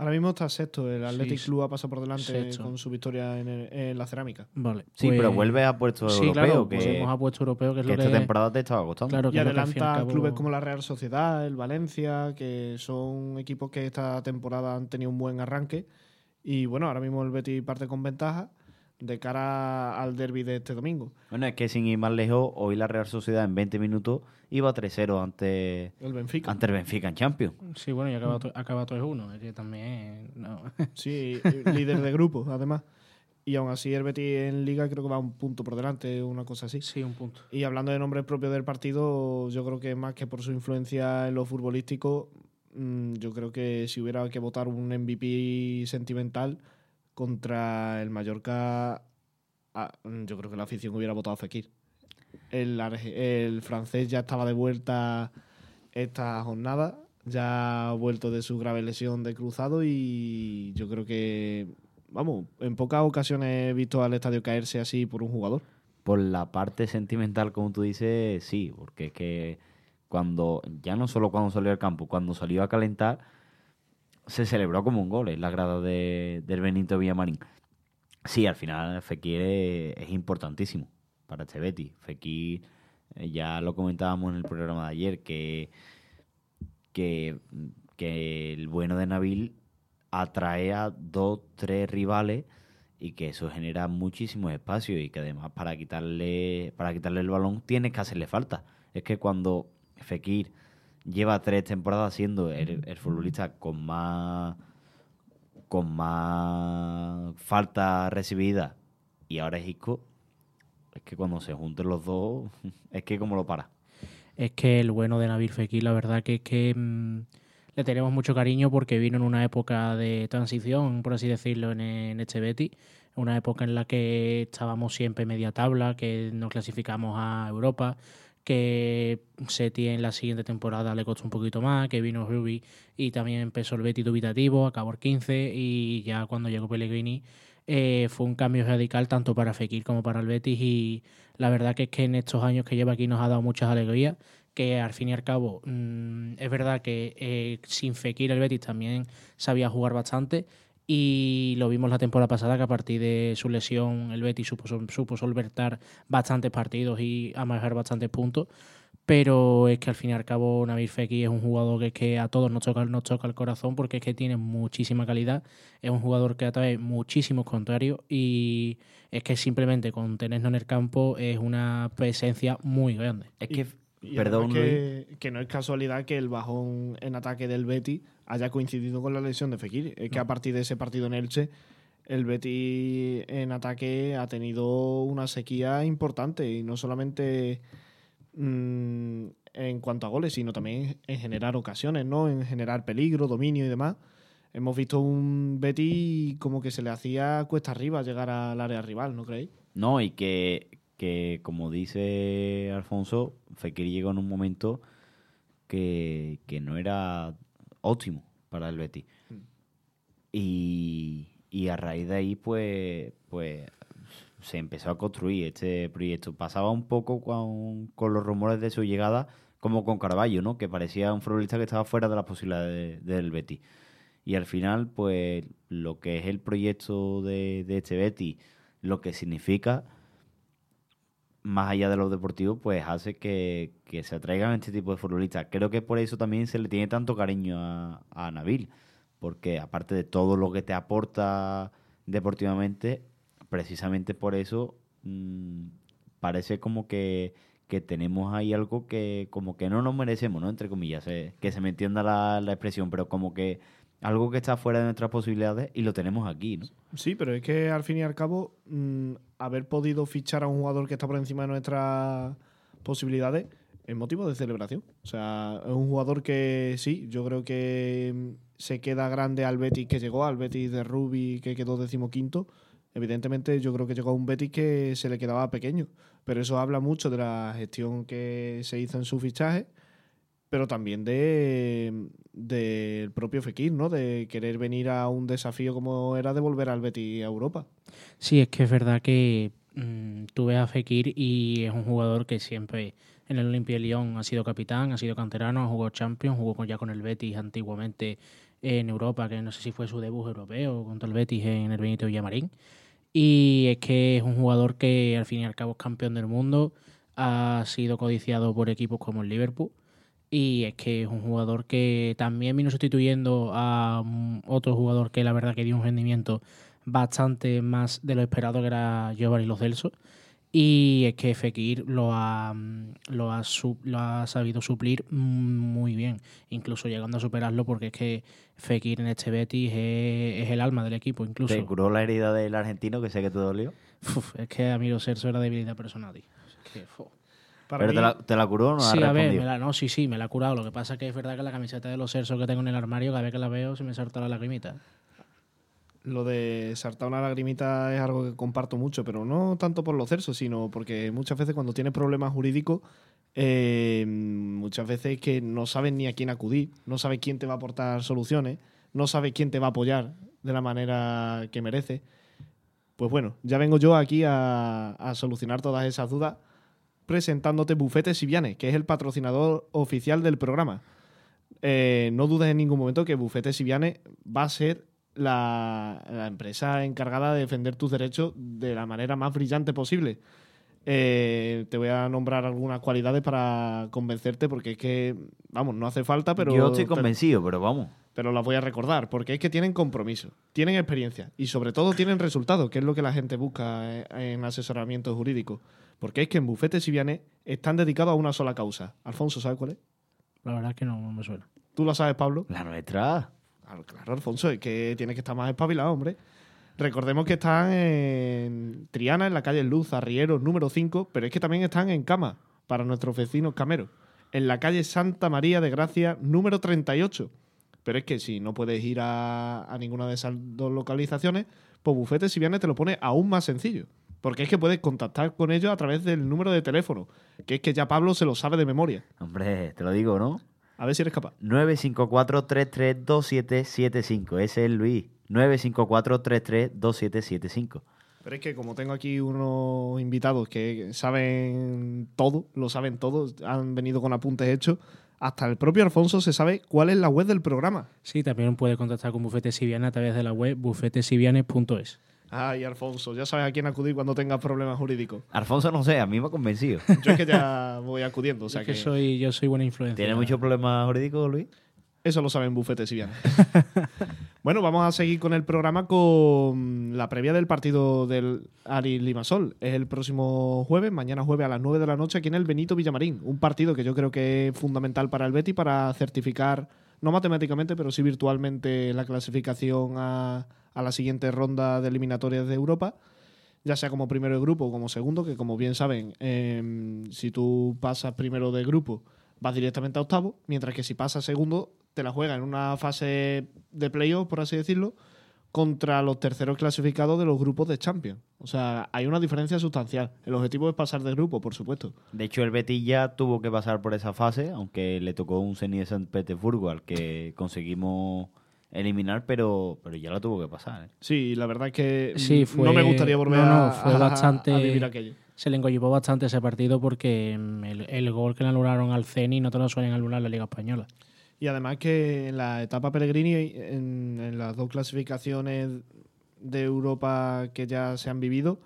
Ahora mismo está sexto. El Athletic Sí, Club ha pasado por delante sexto. con su victoria en, el- en la cerámica. Vale. Sí, pues- pero vuelve a puesto Sí, europeo, claro, que, volvemos a puesto europeo, que es que lo esta que... temporada te estaba costando. Claro, Y que y adelanta cabo- clubes como la Real Sociedad, el Valencia, que son equipos que esta temporada han tenido un buen arranque. Y bueno, ahora mismo el Betis parte con ventaja de cara al derby de este domingo. Bueno, es que sin ir más lejos, hoy la Real Sociedad en 20 minutos iba 3-0 ante, El Benfica. ante el Benfica en Champions. Sí, bueno, y acaba, to- acaba todo es uno, es que también... No. (laughs) Sí, líder de grupo, además. Y aún así el Betis en Liga creo que va un punto por delante, una cosa así. sí, un punto. Y hablando de nombres propios del partido, yo creo que más que por su influencia en lo futbolístico, mm, yo creo que si hubiera que votar un MVP sentimental contra el Mallorca, ah, mm, yo creo que la afición hubiera votado a Fekir. El, el francés ya estaba de vuelta esta jornada, ya ha vuelto de su grave lesión de cruzado y yo creo que, vamos, en pocas ocasiones he visto al estadio caerse así por un jugador. Por la parte sentimental, como tú dices, sí, porque es que cuando, ya no solo cuando salió al campo, cuando salió a calentar, se celebró como un gol en la grada de- del Benito Villamarín. Sí, al final Fekir es, importantísimo para este Betis. Fekir, eh, ya lo comentábamos en el programa de ayer, que, que, que el bueno de Nabil atrae a dos, tres rivales y que eso genera muchísimo espacio y que además para quitarle, para quitarle el balón tienes que hacerle falta. Es que cuando Fekir lleva tres temporadas siendo el, el futbolista con más con más falta recibida y ahora es Isco, es que cuando se junten los dos, (laughs) es que como lo para. Es que el bueno de Nabil Fekir, la verdad que es que mm, le tenemos mucho cariño porque vino en una época de transición, por así decirlo, en, en este Betis. Una época en la que estábamos siempre media tabla, que nos clasificamos a Europa, que Seti en la siguiente temporada le costó un poquito más, que vino Ruby y también empezó el Betis dubitativo, acabó el 15 y ya cuando llegó Pellegrini eh, fue un cambio radical tanto para Fekir como para el Betis y la verdad que es que en estos años que lleva aquí nos ha dado muchas alegrías que al fin y al cabo mm, es verdad que eh, sin Fekir el Betis también sabía jugar bastante y lo vimos la temporada pasada que a partir de su lesión el Betis supo, supo solventar bastantes partidos y amagar bastantes puntos pero es que al fin y al cabo Nabil Fekir es un jugador que, es que a todos nos toca, nos toca el corazón porque es que tiene muchísima calidad, es un jugador que atrae muchísimos contrarios y es que simplemente con tenerlo en el campo es una presencia muy grande. Es que, Y perdón, que, que no es casualidad que el bajón en ataque del Betis haya coincidido con la lesión de Fekir. Es que a partir de ese partido en Elche, el Betis en ataque ha tenido una sequía importante y no solamente mm, en cuanto a goles, sino también en generar ocasiones, ¿no? En generar peligro, dominio y demás. Hemos visto un Betis como que se le hacía cuesta arriba llegar al área rival, ¿no creéis? No, y que, que como dice Alfonso, Fekir llegó en un momento que, que no era óptimo para el Betis. Y, y a raíz de ahí, pues, pues se empezó a construir este proyecto. Pasaba un poco con, con los rumores de su llegada, como con Carballo, ¿no? Que parecía un futbolista que estaba fuera de las posibilidades de- del Betis. Y al final, pues, lo que es el proyecto de, de este Betis, lo que significa, más allá de lo deportivo, pues hace que, que se atraigan este tipo de futbolistas. Creo que por eso también se le tiene tanto cariño a, a Nabil, porque aparte de todo lo que te aporta deportivamente, precisamente por eso mm, parece como que, que tenemos ahí algo que como que no nos merecemos, ¿no? Entre comillas, eh, que se me entienda la, la expresión, pero como que algo que está fuera de nuestras posibilidades y lo tenemos aquí, ¿no? Sí, pero es que al fin y al cabo, mm, haber podido fichar a un jugador que está por encima de nuestras posibilidades es motivo de celebración. O sea, es un jugador que sí, yo creo que mm, se queda grande al Betis que llegó, al Betis de Rubi que quedó decimoquinto. Evidentemente, yo creo que llegó a un Betis que se le quedaba pequeño, pero eso habla mucho de la gestión que se hizo en su fichaje, pero también de del propio Fekir, ¿no? De querer venir a un desafío como era de volver al Betis a Europa. Sí, es que es verdad que mm, tú ves a Fekir y es un jugador que siempre en el Olimpia de Lyon ha sido capitán, ha sido canterano, ha jugado Champions, jugó ya con el Betis antiguamente en Europa, que no sé si fue su debut europeo contra el Betis en el Benito Villamarín. Y es que es un jugador que al fin y al cabo es campeón del mundo, ha sido codiciado por equipos como el Liverpool. Y es que es un jugador que también vino sustituyendo a otro jugador que la verdad que dio un rendimiento bastante más de lo esperado, que era Giovanni Lo Celso. Y es que Fekir lo ha, mm, lo ha, lo ha sabido suplir muy bien, incluso llegando a superarlo, porque es que Fekir en este Betis es, es el alma del equipo, incluso. ¿Te curó la herida del argentino que sé que te dolió? Uf, es que a mí Lo Celso era debilidad personal. Es que. Para ¿Pero mí, te la, te la curó o no Sí, ha a ver, me la, no, sí, sí, me la ha curado. Lo que pasa es que es verdad que la camiseta de los Celso que tengo en el armario, cada vez que la veo, se me salta la lagrimita. Lo de saltar una lagrimita es algo que comparto mucho, pero no tanto por los cersos, sino porque muchas veces cuando tienes problemas jurídicos, eh, muchas veces que no sabes ni a quién acudir, no sabes quién te va a aportar soluciones, no sabes quién te va a apoyar de la manera que merece. Pues bueno, ya vengo yo aquí a, a solucionar todas esas dudas presentándote Bufete Siviane, que es el patrocinador oficial del programa. Eh, no dudes en ningún momento que Bufete Siviane va a ser la, la empresa encargada de defender tus derechos de la manera más brillante posible. Eh, te voy a nombrar algunas cualidades para convencerte, porque es que, vamos, no hace falta, pero. Yo estoy convencido, pero vamos. Pero las voy a recordar, porque es que tienen compromiso, tienen experiencia y sobre todo tienen resultados, que es lo que la gente busca eh, en asesoramiento jurídico. Porque es que en Bufete Siviane están dedicados a una sola causa. Alfonso, ¿sabes cuál es? La verdad es que no, no me suena. ¿Tú lo sabes, Pablo? La nuestra. Claro, claro, Alfonso, es que tienes que estar más espabilado, hombre. Recordemos que están en Triana, en la calle Luz, Arrieros, número 5, pero es que también están en Cama, para nuestros vecinos cameros, en la calle Santa María de Gracia, número 38. Pero es que si no puedes ir a, a ninguna de esas dos localizaciones, pues Bufete Siviane te lo pone aún más sencillo. Porque es que puedes contactar con ellos a través del número de teléfono, que es que ya Pablo se lo sabe de memoria. Hombre, te lo digo, ¿no? A ver si eres capaz. 954-332775. Ese es Luis. 954-332775. Pero es que como tengo aquí unos invitados que saben todo, lo saben todo, han venido con apuntes hechos, hasta el propio Alfonso se sabe cuál es la web del programa. Sí, también puede contactar con Bufete Siviane a través de la web bufetesiviane.es. Ay, Alfonso, ya sabes a quién acudir cuando tengas problemas jurídicos. Alfonso, no sé, a mí me ha convencido. Yo es que ya voy acudiendo, o sea es que, que, soy, yo soy buena influencia. ¿Tiene muchos problemas jurídicos, Luis? Eso lo saben bufetes y bien. (laughs) bueno, vamos a seguir con el programa con la previa del partido del Ari Limasol. Es el próximo jueves, mañana jueves a las 9 de la noche aquí en el Benito Villamarín. Un partido que yo creo que es fundamental para el Betty para certificar, no matemáticamente, pero sí virtualmente la clasificación a, la siguiente ronda de eliminatorias de Europa ya sea como primero de grupo o como segundo, que como bien saben, em, si tú pasas primero de grupo, vas directamente a octavo, mientras que si pasas segundo, te la juegas en una fase de playoff, por así decirlo, contra los terceros clasificados de los grupos de Champions. O sea, hay una diferencia sustancial. El objetivo es pasar de grupo, por supuesto. De hecho, el Betis ya tuvo que pasar por esa fase, aunque le tocó un Zenit de San Petersburgo al que conseguimos eliminar, pero, pero ya lo tuvo que pasar. ¿eh? Sí, la verdad es que Sí, fue- no me gustaría volver no, no, a, fue a- bastante- a vivir aquello. Se le engollipó bastante ese partido porque mm, el, el gol que le anularon al Ceni no te lo suelen anular en la Liga Española. Y además que en la etapa Pellegrini, en, las dos clasificaciones de Europa que ya se han vivido,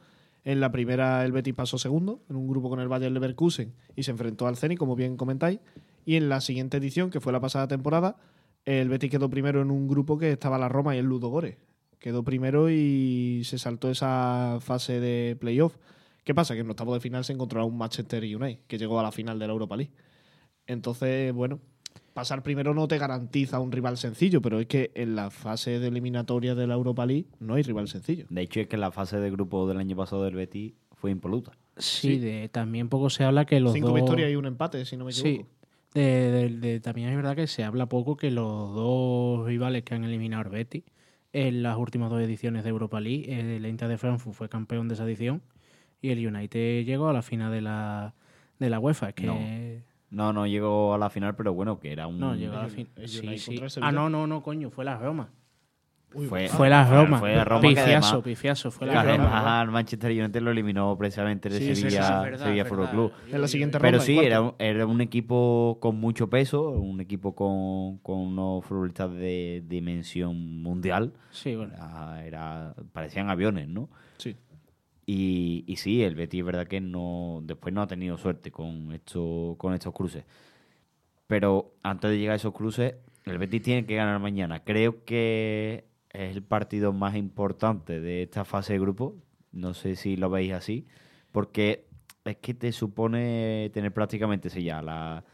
en la primera el Betis pasó segundo, en un grupo con el Bayern Leverkusen, y se enfrentó al Zenit, como bien comentáis. Y en la siguiente edición, que fue la pasada temporada, el Betis quedó primero en un grupo que estaba la Roma y el Ludo Gore. Quedó primero y se saltó esa fase de playoff. ¿Qué pasa? Que en octavo de final se encontró a un Manchester United, que llegó a la final de la Europa League. Entonces, bueno, pasar primero no te garantiza un rival sencillo, pero es que en la fase de eliminatoria de la Europa League no hay rival sencillo. De hecho, es que la fase de grupo del año pasado del Betis fue impoluta. Sí, De, también poco se habla que los Cinco dos... victorias y un empate, si no me equivoco. Sí. De, de- de- también es verdad que se habla poco que los dos rivales que han eliminado al Betis en las últimas dos ediciones de Europa League, eh, el Inter de Frankfurt fue campeón de esa edición y el United llegó a la final de la, de la UEFA. Es que No. No, no llegó a la final, pero bueno, que era un... No, llegó a la el- final. el Sí, sí. el. Ah, no, no, no, coño, fue la Roma. fue, Fue la Roma. Fue la Roma que pifiaso, además, pifiaso, fue además al Manchester United lo eliminó precisamente de Sí, sí, sí, Sevilla, sí, es verdad, Sevilla Fútbol. Club. En la siguiente Pero sí, era, un- era un equipo con mucho peso, un equipo con, con unos futbolistas de dimensión mundial. Sí, bueno. Era, era- parecían aviones, ¿no? Sí. Y, sí, el Betis es verdad que no después no ha tenido suerte con, esto, con estos cruces. Pero antes de llegar a esos cruces, el Betis tiene que ganar mañana. Creo que es el partido más importante de esta fase de grupo. No sé si lo veis así. Porque es que te supone tener prácticamente ya la,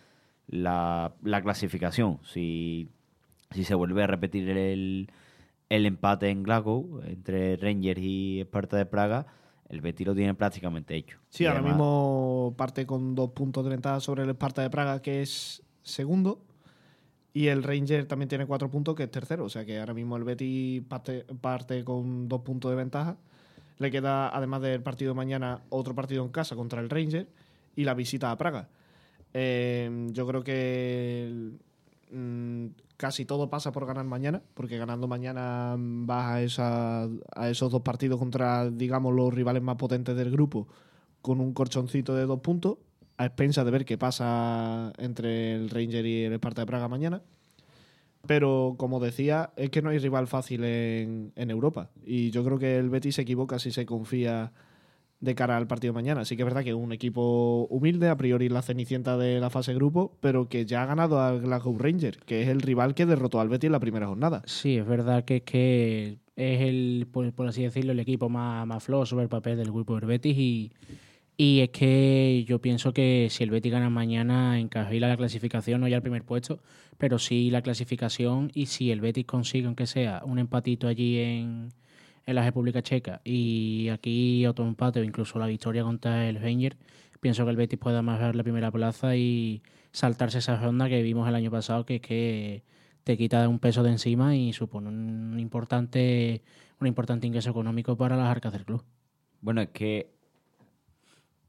la, la clasificación. Si, si se vuelve a repetir el, el empate en Glasgow entre Rangers y Esparta de Praga, el Betis lo tiene prácticamente hecho. Sí, Y ahora además- mismo parte con dos puntos de ventaja sobre el Esparta de Praga, que es segundo. Y el Ranger también tiene cuatro puntos, que es tercero. O sea que ahora mismo el Betis parte, parte con dos puntos de ventaja. Le queda, además del partido de mañana, otro partido en casa contra el Ranger y la visita a Praga. Eh, yo creo que el- mm, casi todo pasa por ganar mañana, porque ganando mañana vas a, esa- a esos dos partidos contra, digamos, los rivales más potentes del grupo con un colchoncito de dos puntos, a expensas de ver qué pasa entre el Ranger y el Esparta de Praga mañana. Pero como decía, es que no hay rival fácil en, en Europa. Y yo creo que el Betis se equivoca si se confía de cara al partido de mañana. Sí que es verdad que un equipo humilde, a priori la cenicienta de la fase grupo, pero que ya ha ganado al Glasgow Ranger, que es el rival que derrotó al Betis en la primera jornada. Sí, es verdad que es que es el, por, por así decirlo, el equipo más, más flojo sobre el papel del grupo del Betis y, y es que yo pienso que si el Betis gana mañana encajila la clasificación, no ya el primer puesto, pero sí la clasificación y si el Betis consigue, aunque sea un empatito allí en, en la República Checa y aquí otro empate o incluso la victoria contra el Rangers, pienso que el Betis puede amarrar la primera plaza y saltarse esa ronda que vimos el año pasado, que es que te quita un peso de encima y supone un importante, un importante ingreso económico para las arcas del club. Bueno, es que.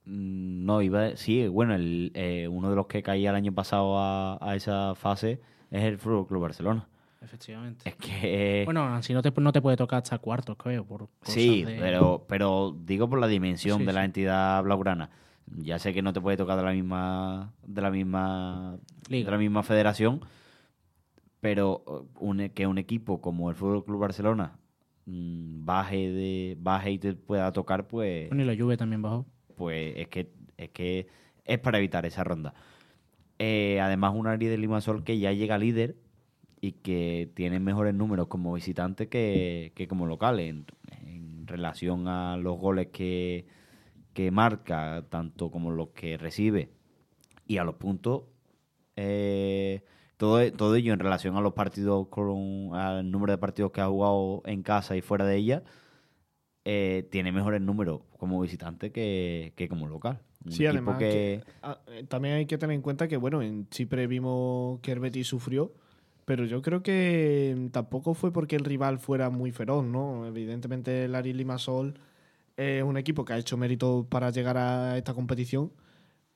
mm, No, iba Sí, bueno, el, eh, uno de los que caía el año pasado a, a esa fase es el Fútbol Club Barcelona. Efectivamente. Es que. Bueno, así no te, no te puede tocar hasta cuartos, creo. Por sí, de- pero, pero digo por la dimensión Sí, de la entidad blaugrana. Ya sé que no te puede tocar de la misma. de la misma. Liga. de la misma federación. Pero uh, un, e- que un equipo como el Fútbol Club Barcelona mm, baje de. baje y te pueda tocar, pues. Bueno, y la Juve también bajó. pues es que es que es para evitar esa ronda. Eh, además, un Ari de Limasol que ya llega líder y que tiene mejores números como visitante que, que como local en, en relación a los goles que, que marca, tanto como los que recibe y a los puntos. eh, todo, todo ello en relación a los partidos, con, al número de partidos que ha jugado en casa y fuera de ella, eh, tiene mejores números como visitante que, que como local. Un Sí, además que- que, ah, eh, también hay que tener en cuenta que, bueno, en Chipre vimos que el Betis sufrió, pero yo creo que mm, tampoco fue porque el rival fuera muy feroz, ¿no? Evidentemente el Ari Limassol es un equipo que ha hecho mérito para llegar a esta competición,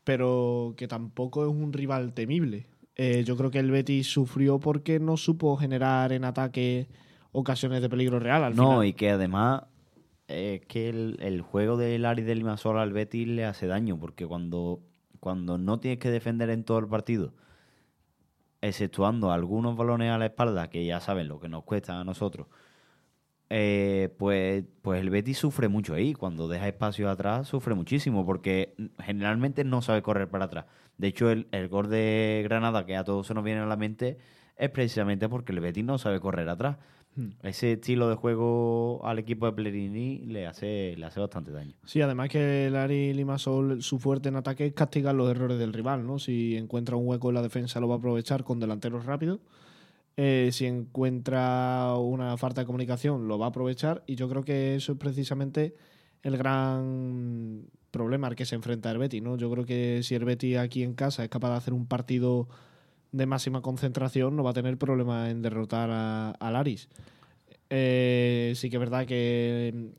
pero que tampoco es un rival temible. Eh, yo creo que el Betis sufrió porque no supo generar en ataque ocasiones de peligro real al no, final. y que además es que el, el juego del Ari del Limasol al Betis le hace daño, porque cuando, cuando no tienes que defender en todo el partido, exceptuando algunos balones a la espalda, que ya saben lo que nos cuesta a nosotros, eh, pues, pues el Betis sufre mucho ahí. Cuando deja espacio atrás, sufre muchísimo, porque generalmente no sabe correr para atrás. De hecho, el, el gol de Granada, que a todos se nos viene a la mente, es precisamente porque el Betis no sabe correr atrás. Hmm. Ese estilo de juego al equipo de Pellegrini le hace, le hace bastante daño. Sí, además que el Ari Limasol, su fuerte en ataque es castigar los errores del rival, ¿no? Si encuentra un hueco en la defensa lo va a aprovechar con delanteros rápidos. Eh, si encuentra una falta de comunicación lo va a aprovechar y yo creo que eso es precisamente el gran problema al que se enfrenta el Betis, ¿no? Yo creo que si el Betis aquí en casa es capaz de hacer un partido de máxima concentración no va a tener problemas en derrotar a- al Aris. Eh, sí que es verdad que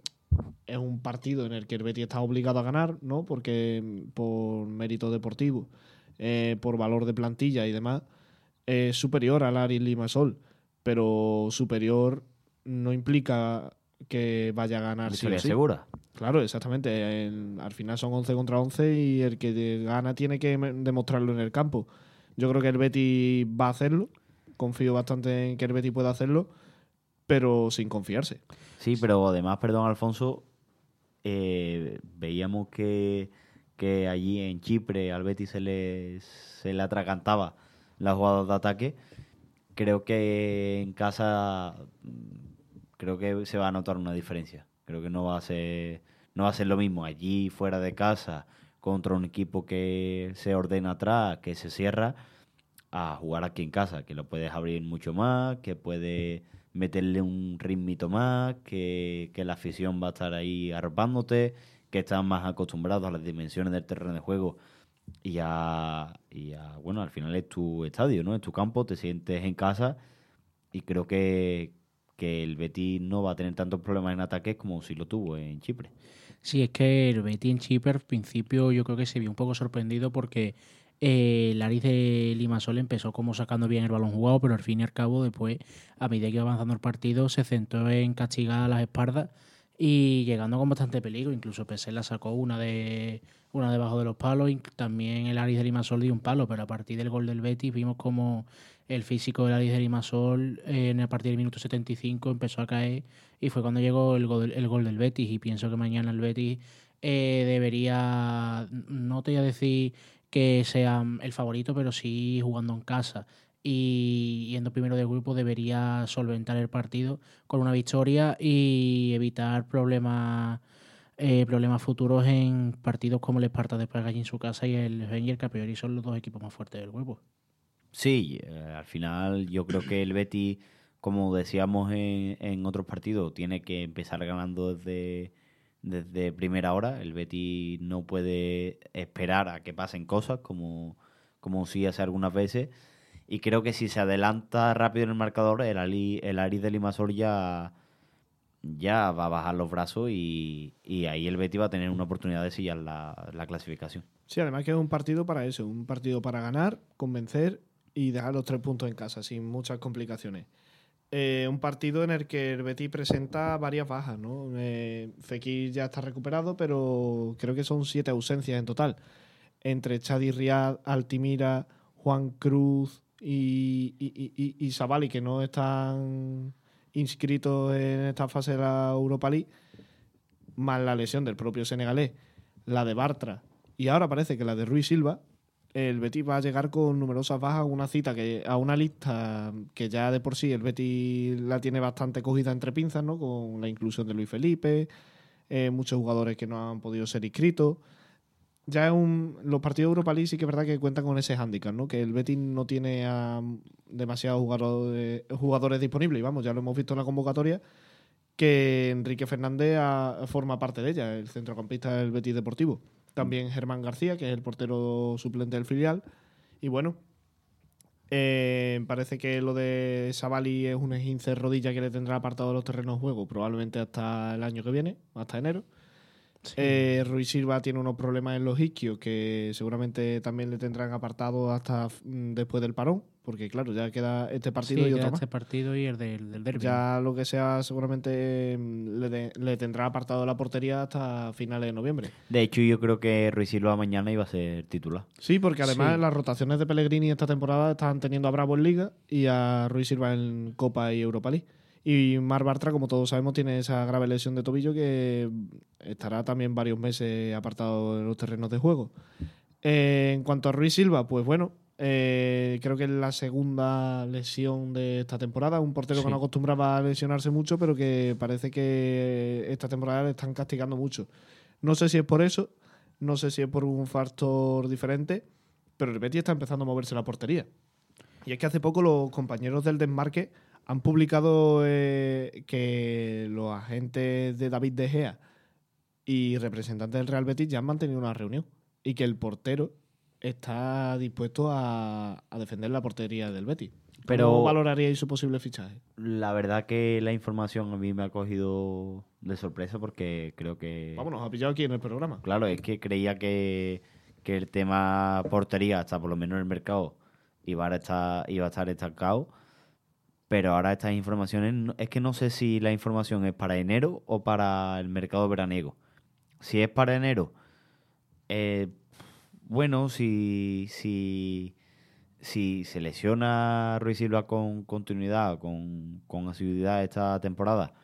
es un partido en el que el Betis está obligado a ganar, ¿no? Porque mm, por mérito deportivo, eh, por valor de plantilla y demás, es superior al Aris Limasol, pero superior no implica que vaya a ganar sí o sí. segura. Claro, exactamente. En- al final son 11 contra 11 y el que gana tiene que demostrarlo en el campo. Yo creo que el Betis va a hacerlo. Confío bastante en que el Betis pueda hacerlo, pero sin confiarse. Sí, pero además, perdón, Alfonso, eh, veíamos que, que allí en Chipre al Betis se le, se le atragantaba las jugadas de ataque. Creo que en casa mm, creo que se va a notar una diferencia. Creo que no va a ser no va a ser lo mismo allí fuera de casa contra un equipo que se ordena atrás, que se cierra, a jugar aquí en casa, que lo puedes abrir mucho más, que puede meterle un ritmito más, que, que la afición va a estar ahí arropándote, que están más acostumbrados a las dimensiones del terreno de juego y a, y a, bueno, al final es tu estadio, ¿no? Es tu campo, te sientes en casa y creo que, que el Betis no va a tener tantos problemas en ataques como si lo tuvo en Chipre. Sí, es que el Betis en Chipre al principio yo creo que se vio un poco sorprendido porque eh, el Aris de Limasol empezó como sacando bien el balón jugado, pero al fin y al cabo después, a medida que iba avanzando el partido, se centró en castigar a las espaldas y llegando con bastante peligro. Incluso Pesela sacó una de una debajo de los palos y también el Aris de Limasol dio un palo, pero a partir del gol del Betis vimos como el físico del Aris de Limasol eh, en a partir del minuto 75 empezó a caer y fue cuando llegó el gol, el gol del Betis y pienso que mañana el Betis eh, debería, no te voy a decir que sea el favorito, pero sí jugando en casa y yendo primero de grupo debería solventar el partido con una victoria y evitar problemas eh, problemas futuros en partidos como el Esparta de Praga en su casa y el Wenger, que a priori son los dos equipos más fuertes del grupo. Sí, eh, al final yo creo que el Betis, como decíamos en, en otros partidos, tiene que empezar ganando desde, primera hora. El Betis no puede esperar a que pasen cosas, como, como sí hace algunas veces. Y creo que si se adelanta rápido en el marcador, el, Ali, el Aris de Limasol ya, ya va a bajar los brazos y, ahí el Betis va a tener una oportunidad de sellar la, la clasificación. Sí, además que es un partido para eso, un partido para ganar, convencer y dejar los tres puntos en casa sin muchas complicaciones. Eh, un partido en el que el Betis presenta varias bajas, ¿no? Eh, Fekir ya está recuperado, pero creo que son siete ausencias en total. Entre Chadi Riad, Altimira, Juan Cruz y, y, y- Savali, que no están inscritos en esta fase de la Europa League, más la lesión del propio senegalés, la de Bartra y ahora parece que la de Ruiz Silva, el Betis va a llegar con numerosas bajas a una cita que a una lista que ya de por sí el Betis la tiene bastante cogida entre pinzas, ¿no? Con la inclusión de Luis Felipe, eh, muchos jugadores que no han podido ser inscritos. Ya es un, los partidos de Europa League sí que es verdad que cuentan con ese hándicap, ¿no? Que el Betis no tiene a demasiados jugadores, disponibles. Y vamos, ya lo hemos visto en la convocatoria, que Enrique Fernández forma parte de ella, el centrocampista del Betis Deportivo. También Germán García, que es el portero suplente del filial. Y bueno, eh, parece que lo de Savali es un esguince rodilla que le tendrá apartado de los terrenos de juego, probablemente hasta el año que viene, hasta enero. Eh, Ruiz Silva tiene unos problemas en los isquios que seguramente también le tendrán apartado hasta mm, después del parón, porque claro, ya queda este partido Sí, y otro más. este partido y el del, del derbi. Ya lo que sea, seguramente mm, le, de- le tendrá apartado la portería hasta finales de noviembre. De hecho, yo creo que Ruiz Silva mañana iba a ser titular. Sí, porque además Sí. las rotaciones de Pellegrini esta temporada están teniendo a Bravo en Liga y a Ruiz Silva en Copa y Europa League. Y Mar Bartra, como todos sabemos, tiene esa grave lesión de tobillo que estará también varios meses apartado de los terrenos de juego. Eh, en cuanto a Ruiz Silva, pues bueno, eh, creo que es la segunda lesión de esta temporada. Un portero Sí. que no acostumbraba a lesionarse mucho, pero que parece que esta temporada le están castigando mucho. No sé si es por eso, no sé si es por un factor diferente, pero el Betis está empezando a moverse la portería. Y es que hace poco los compañeros del desmarque han publicado eh, que los agentes de David De Gea y representantes del Real Betis ya han mantenido una reunión y que el portero está dispuesto a, a defender la portería del Betis. Pero- ¿Cómo valoraríais su posible fichaje? La verdad que la información a mí me ha cogido de sorpresa porque creo que... Vamos, nos ha pillado aquí en el programa. Claro, es que creía que, que el tema portería, hasta por lo menos en el mercado, iba a estar, iba a estar estancado. Pero ahora estas informaciones, es que no sé si la información es para enero o para el mercado veraniego. Si es para enero, eh, bueno, si, si, si se lesiona Ruiz Silva con continuidad, con, con asiduidad esta temporada,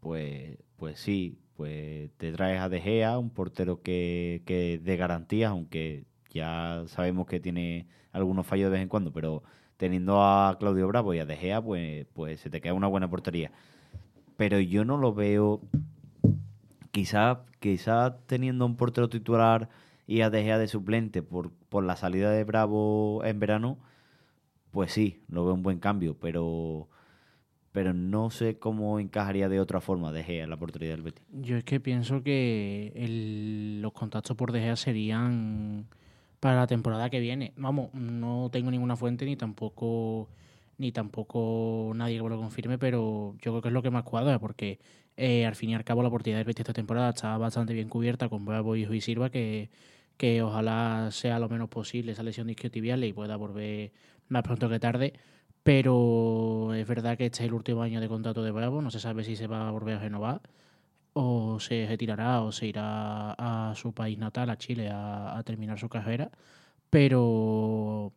pues, pues sí, pues te traes a De Gea, un portero que, que de garantías, aunque ya sabemos que tiene algunos fallos de vez en cuando, pero teniendo a Claudio Bravo y a De Gea, pues, pues se te queda una buena portería. Pero yo no lo veo, quizás quizá teniendo un portero titular y a De Gea de suplente por, por la salida de Bravo en verano, pues sí, lo veo un buen cambio, pero pero no sé cómo encajaría de otra forma De Gea la portería del Betis. Yo es que pienso que el- los contactos por De Gea serían para la temporada que viene. Vamos, no tengo ninguna fuente ni tampoco ni tampoco nadie que me lo confirme, pero yo creo que es lo que más cuadra, porque eh, al fin y al cabo la portería del Betis esta temporada está bastante bien cubierta con Bravo y Silva, que, que ojalá sea lo menos posible esa lesión isquiotibial y pueda volver más pronto que tarde. Pero es verdad que este es el último año de contrato de Bravo, no se sabe si se va a volver a renovar o se retirará o se irá a su país natal, a Chile, a, terminar su carrera. Pero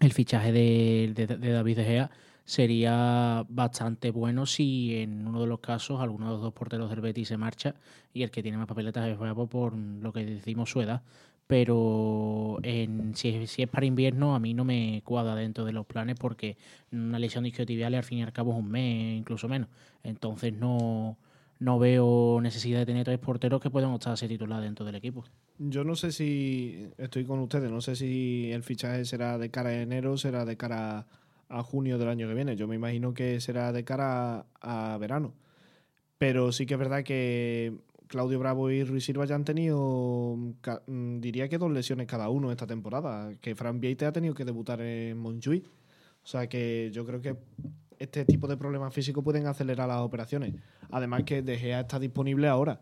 el fichaje de David De Gea sería bastante bueno si en uno de los casos alguno de los dos porteros del Betis se marcha y el que tiene más papeletas es Bravo por lo que decimos su edad. Pero en, si, es- si es para invierno, a mí no me cuadra dentro de los planes porque una lesión isquiotibial al fin y al cabo es un mes, incluso menos. Entonces no, no veo necesidad de tener tres porteros que puedan optar a ser titular dentro del equipo. Yo no sé si estoy con ustedes, no sé si el fichaje será de cara a enero será de cara junio del año que viene. Yo me imagino que será de cara a verano. Pero sí que es verdad que Claudio Bravo y Ruiz Silva ya han tenido, ca- mm, diría que dos lesiones cada uno esta temporada. Que Fran Vieite ha tenido que debutar en Montjuic. O sea que yo creo que este tipo de problemas físicos pueden acelerar las operaciones. Además que De Gea está disponible ahora.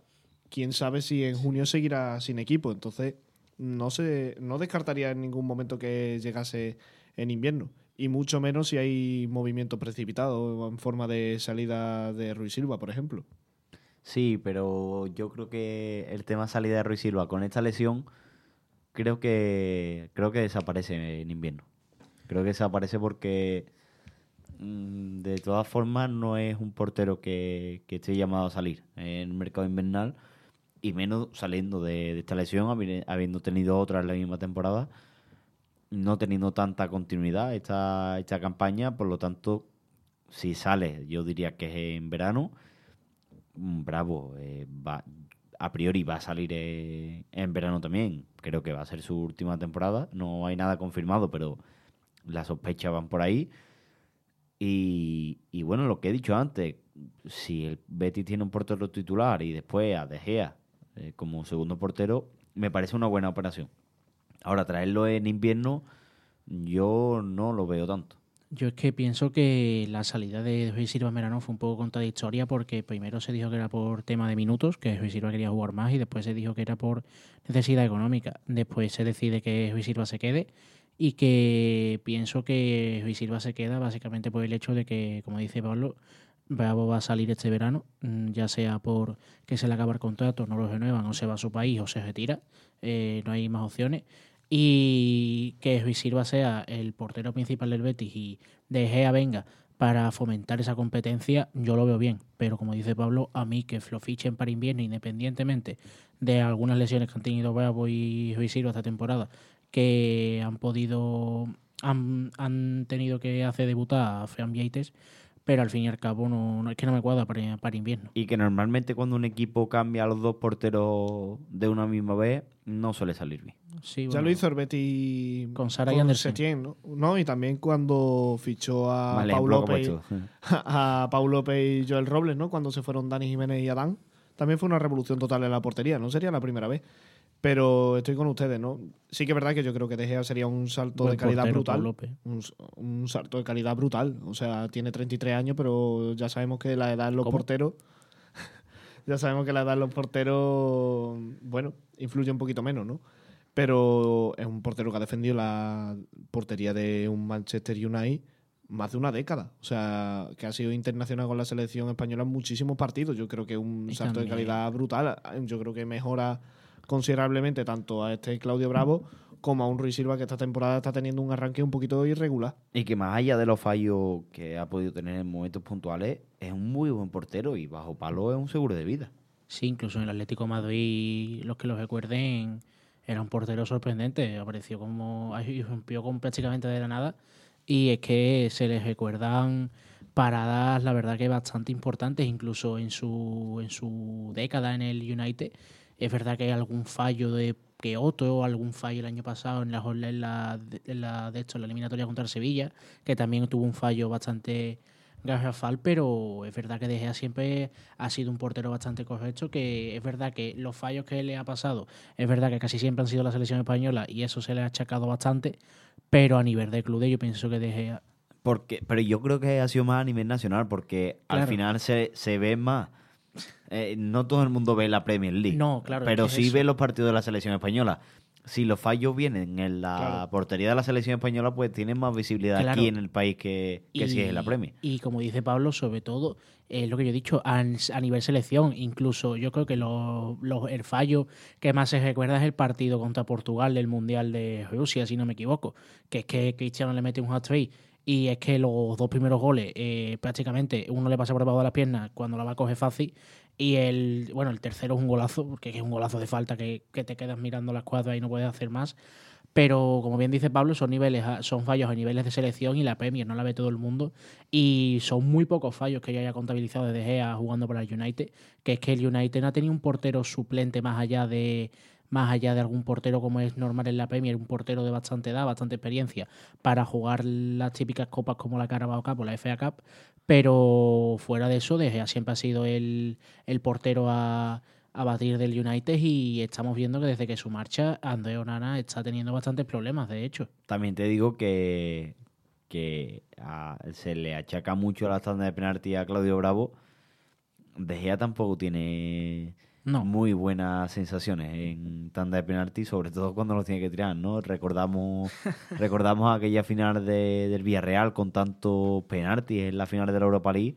Quién sabe si en junio seguirá sin equipo. Entonces no se, no descartaría en ningún momento que llegase en invierno. Y mucho menos si hay movimiento precipitado en forma de salida de Ruiz Silva, por ejemplo. Sí, pero yo creo que el tema salida de Ruiz Silva con esta lesión creo que creo que desaparece en invierno. Creo que desaparece porque mm, de todas formas no es un portero que, esté llamado a salir en el mercado invernal y menos saliendo de, de esta lesión, habi- habiendo tenido otra en la misma temporada, no teniendo tanta continuidad esta, esta campaña, por lo tanto, si sale, yo diría que es en verano, mm, bravo, eh, va, a priori va a salir eh, en verano también, creo que va a ser su última temporada, no hay nada confirmado, pero las sospechas van por ahí. Y, y bueno, lo que he dicho antes, si el Betis tiene un portero titular y después a De Gea eh, como segundo portero, me parece una buena operación. Ahora, traerlo en invierno, yo no lo veo tanto. Yo es que pienso que la salida de Luis Silva en verano fue un poco contradictoria porque primero se dijo que era por tema de minutos, que Luis Silva quería jugar más y después se dijo que era por necesidad económica. Después se decide que Luis Silva se quede y que pienso que Luis Silva se queda básicamente por el hecho de que, como dice Pablo, Bravo va a salir este verano, mm, ya sea por que se le acaba el contrato, no lo renuevan, o se va a su país o se retira, eh, no hay más opciones y que Silva sea el portero principal del Betis y De Gea venga para fomentar esa competencia, yo lo veo bien. Pero como dice Pablo, a mí que lo fichen para invierno, independientemente de algunas lesiones que han tenido Bravo y Silva esta temporada, que han podido, han, han tenido que hacer debutar a Fran Vieites, pero al fin y al cabo no, no es que no me cuadra para, para invierno. Y que normalmente cuando un equipo cambia a los dos porteros de una misma vez, no suele salir bien. Sí, Ya lo hizo el Betis Con Sara y Andersen. Setién, ¿no? No, y también cuando fichó a Vale, Pau López, (laughs) a Pau López y Joel Robles, ¿no? Cuando se fueron Dani Jiménez y Adán. También fue una revolución total en la portería, no sería la primera vez. Pero estoy con ustedes, ¿no? Sí que es verdad que yo creo que De Gea sería un salto Buen de calidad portero, brutal. Un, salto de calidad brutal. O sea, tiene 33 años, pero ya sabemos que la edad en los ¿Cómo? porteros. (laughs) ya sabemos que la edad en los porteros, bueno, influye un poquito menos, ¿no? Pero es un portero que ha defendido la portería de un Manchester United más de una década. O sea, que ha sido internacional con la selección española en muchísimos partidos. Yo creo que es un Y salto de calidad brutal. Yo creo que mejora considerablemente tanto a este Claudio Bravo como a un Ruiz Silva que esta temporada está teniendo un arranque un poquito irregular. Y que más allá de los fallos que ha podido tener en momentos puntuales, es un muy buen portero y bajo palo es un seguro de vida. Sí, incluso en el Atlético de Madrid, los que lo recuerden, era un portero sorprendente. Apareció como. rompió con prácticamente de la nada. Y es que se les recuerdan paradas, la verdad que bastante importantes, incluso en su, en su década en el United. Es verdad que hay algún fallo de que otro, algún fallo el año pasado en la, en la, en la- de hecho, en la eliminatoria contra el Sevilla, que también tuvo un fallo bastante garrafal, pero es verdad que De Gea siempre ha sido un portero bastante correcto, que es verdad que los fallos que le ha pasado, es verdad que casi siempre han sido la selección española y eso se le ha achacado bastante, pero a nivel de club yo pienso que De Gea Porque, pero yo creo que ha sido más a nivel nacional, porque al final se, se ve más. Eh, no todo el mundo ve la Premier League. No, claro, Pero es sí eso. ve los partidos de la selección española. Si los fallos vienen en la Claro. portería de la selección española, pues tienen más visibilidad Claro. aquí en el país que, que si es en la Premier. Y como dice Pablo, sobre todo, es lo que yo he dicho, a, a nivel selección, incluso yo creo que lo- lo- el fallo que más se recuerda es el partido contra Portugal del Mundial de Rusia, si no me equivoco, que es que Cristiano le mete un hat-trick y es que los dos primeros goles, eh, prácticamente uno le pasa por debajo de las piernas cuando la va a coger fácil y el bueno el tercero es un golazo, porque es un golazo de falta que, que te quedas mirando la escuadra y no puedes hacer más. Pero como bien dice Pablo, son niveles, a- son fallos a niveles de selección y la Premier no la ve todo el mundo. Y son muy pocos fallos que yo haya contabilizado desde Gea jugando para el United. Que es que el United no ha tenido un portero suplente más allá de más allá de algún portero como es normal en la Premier, un portero de bastante edad, bastante experiencia, para jugar las típicas copas como la Carabao Cup o la FA Cup. Pero fuera de eso, De Gea siempre ha sido el, el portero a, a batir del United y estamos viendo que desde que su marcha, André Onana está teniendo bastantes problemas, de hecho. También te digo que, que se le achaca mucho la tanda de penalti a Claudio Bravo. De Gea tampoco tiene No. muy buenas sensaciones en tanda de penalti, sobre todo cuando los tiene que tirar, ¿no? Recordamos, (laughs) recordamos aquella final de- del Villarreal con tantos penaltis en la final de la Europa League,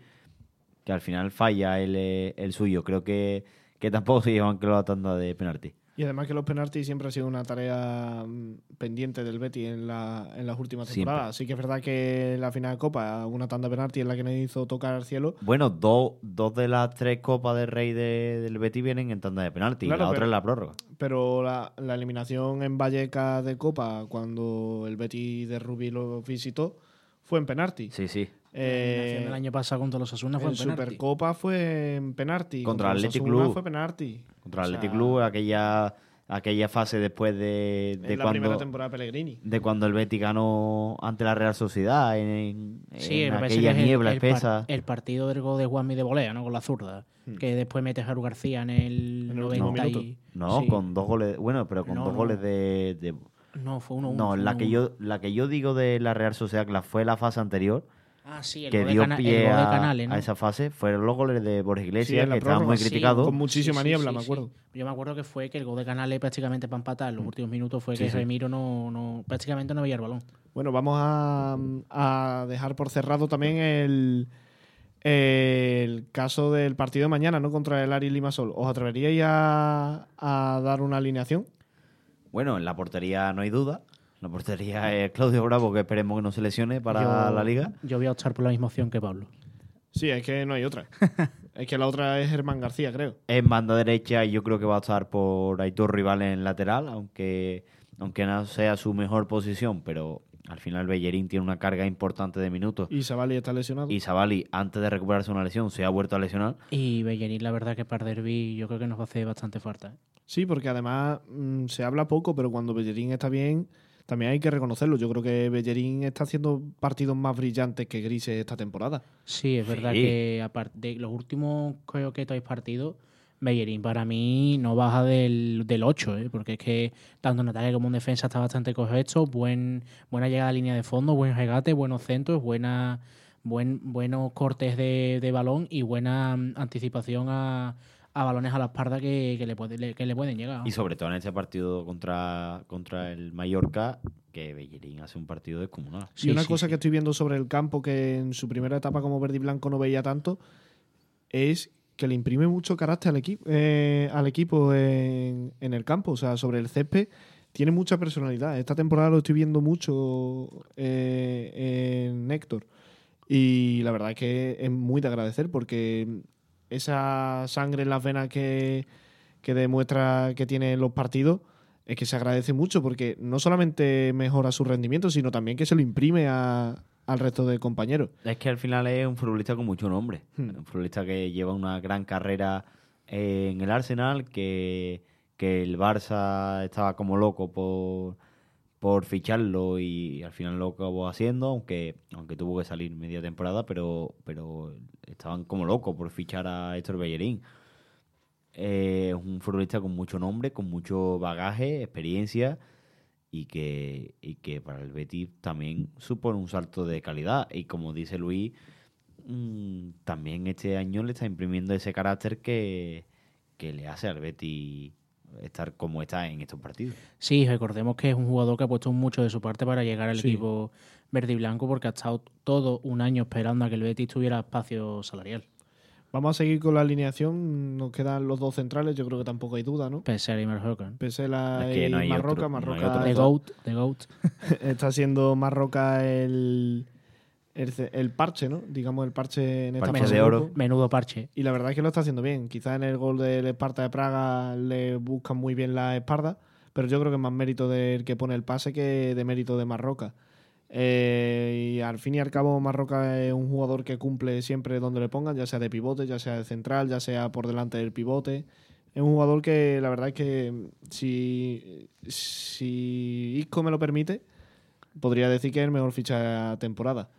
que al final falla el, eh, el suyo. Creo que, que tampoco se llevan claro la tanda de penalti. Y además que los penaltis siempre ha sido una tarea mm, pendiente del Betis en, la, en las últimas Siempre. temporadas. Así que es verdad que la final de Copa, una tanda de penaltis en la que nos hizo tocar al cielo. Bueno, dos, dos de las tres copas del Rey de- del Betis vienen en tanda de penalti, Claro, la otra es la prórroga. Pero la, la eliminación en Vallecas de Copa, cuando el Betis de Rubí lo visitó, fue en penalti. Sí, sí. Eh, del año pasado contra los Asuna fue en en penalti. Supercopa fue en penalti. Contra los Athletic Club. fue penalti. Contra el O sea, Athletic Club, aquella, aquella fase después de, de en la primera cuando, temporada de Pellegrini. de cuando el Betis ganó ante la Real Sociedad en, Sí, en aquella el- niebla el, par- espesa. el partido del gol de Juanmi de volea, ¿no? Con la zurda. Hmm. Que después mete a Jaru García en el, En el 90 y... No, sí. con dos goles, bueno, pero con No, dos no. goles de, de- No, fue uno no, la que yo la que yo digo de la Real Sociedad que la fue la fase anterior Ah, sí, el que gol de, dio el pie gol de a, Canales, ¿no? a esa fase fueron los goles de Borja Sí, Iglesias la que estaban muy sí, criticados. con muchísima niebla, me acuerdo. Yo me acuerdo que fue que el gol de Canales prácticamente para empatar en los últimos minutos fue Sí, que sí. Remiro no, no prácticamente no veía el balón. Bueno, vamos a, a dejar por cerrado también el, el caso del partido de mañana, ¿no? Contra el Ari Limasol. ¿Os atreveríais a, a dar una alineación? Bueno, en la portería no hay duda. La portería es Claudio Bravo, que esperemos que no se lesione para Yo- la liga. Yo voy a optar por la misma opción que Pablo. Sí, es que no hay otra. (laughs) es que la otra es Germán García, creo. En banda derecha yo creo que va a estar por Aitor Rival en lateral, aunque, aunque no sea su mejor posición, pero al final Bellerín tiene una carga importante de minutos. Y Savali está lesionado. Y Savali, antes de recuperarse una lesión, se ha vuelto a lesionar. Y Bellerín, la verdad que para Derby yo creo que nos va a hacer bastante falta. ¿eh? Sí, porque además mm, se habla poco, pero cuando Bellerín está bien, también hay que reconocerlo. Yo creo que Bellerín está haciendo partidos más brillantes que grises esta temporada. Sí, es verdad Sí. que aparte de los últimos creo que tres partidos, Bellerín para mí no baja del, del 8, ¿eh? porque es que tanto en ataque como en defensa está bastante correcto, buen, buena llegada a línea de fondo, buen regate, buenos centros, buena, buen, buenos cortes de, de balón y buena mm, anticipación a, a balones a la espalda que, que le, puede- le- que le pueden llegar. Y sobre todo en este partido contra, contra el Mallorca, que Bellerín hace un partido descomunal. y Sí, una sí, cosa sí. que estoy viendo sobre el campo que en su primera etapa como verde y blanco no veía tanto es que le imprime mucho carácter al, equipo al equipo en, en el campo. O sea, sobre el césped tiene mucha personalidad. Esta temporada lo estoy viendo mucho eh, en Héctor. Y la verdad es que es muy de agradecer porque esa sangre en las venas que, que demuestra que tiene en los partidos es que se agradece mucho porque no solamente mejora su rendimiento, sino también que se lo imprime a- al resto de compañeros. Es que al final es un futbolista con mucho nombre. Hmm. Un futbolista que lleva una gran carrera en el Arsenal, que, que el Barça estaba como loco por, por ficharlo y al final lo acabó haciendo, aunque, aunque tuvo que salir media temporada, pero, pero estaban como locos por fichar a Héctor Bellerín. Eh, Es un futbolista con mucho nombre, con mucho bagaje, experiencia y que, y que para el Betis también supone un salto de calidad. Y como dice Luis, mm, también este año le está imprimiendo ese carácter que, que le hace al Betis estar como está en estos partidos. Sí, recordemos que es un jugador que ha puesto mucho de su parte para llegar al Sí. equipo verde y blanco porque ha estado todo un año esperando a que el Betis tuviera espacio salarial. Vamos a seguir con la alineación. Nos quedan los dos centrales, yo creo que tampoco hay duda, ¿no? Pese a Marroca. Pesela Es que y no hay Marroca. no Marroca otro. The GOAT, The GOAT. (laughs) está siendo Marroca el, el, parche, ¿no? Digamos el parche en esta Parche fase de oro. Menudo parche. Y la verdad es que lo está haciendo bien. Quizás en el gol del Esparta de Praga le buscan muy bien la espalda, pero yo creo que es más mérito del que pone el pase que de mérito de Marroca. Eh, y al fin y al cabo, Marroca es un jugador que cumple siempre donde le pongan, ya sea de pivote, ya sea de central, ya sea por delante del pivote. Es un jugador que la verdad es que si, si Isco me lo permite, podría decir que es el mejor ficha de la temporada.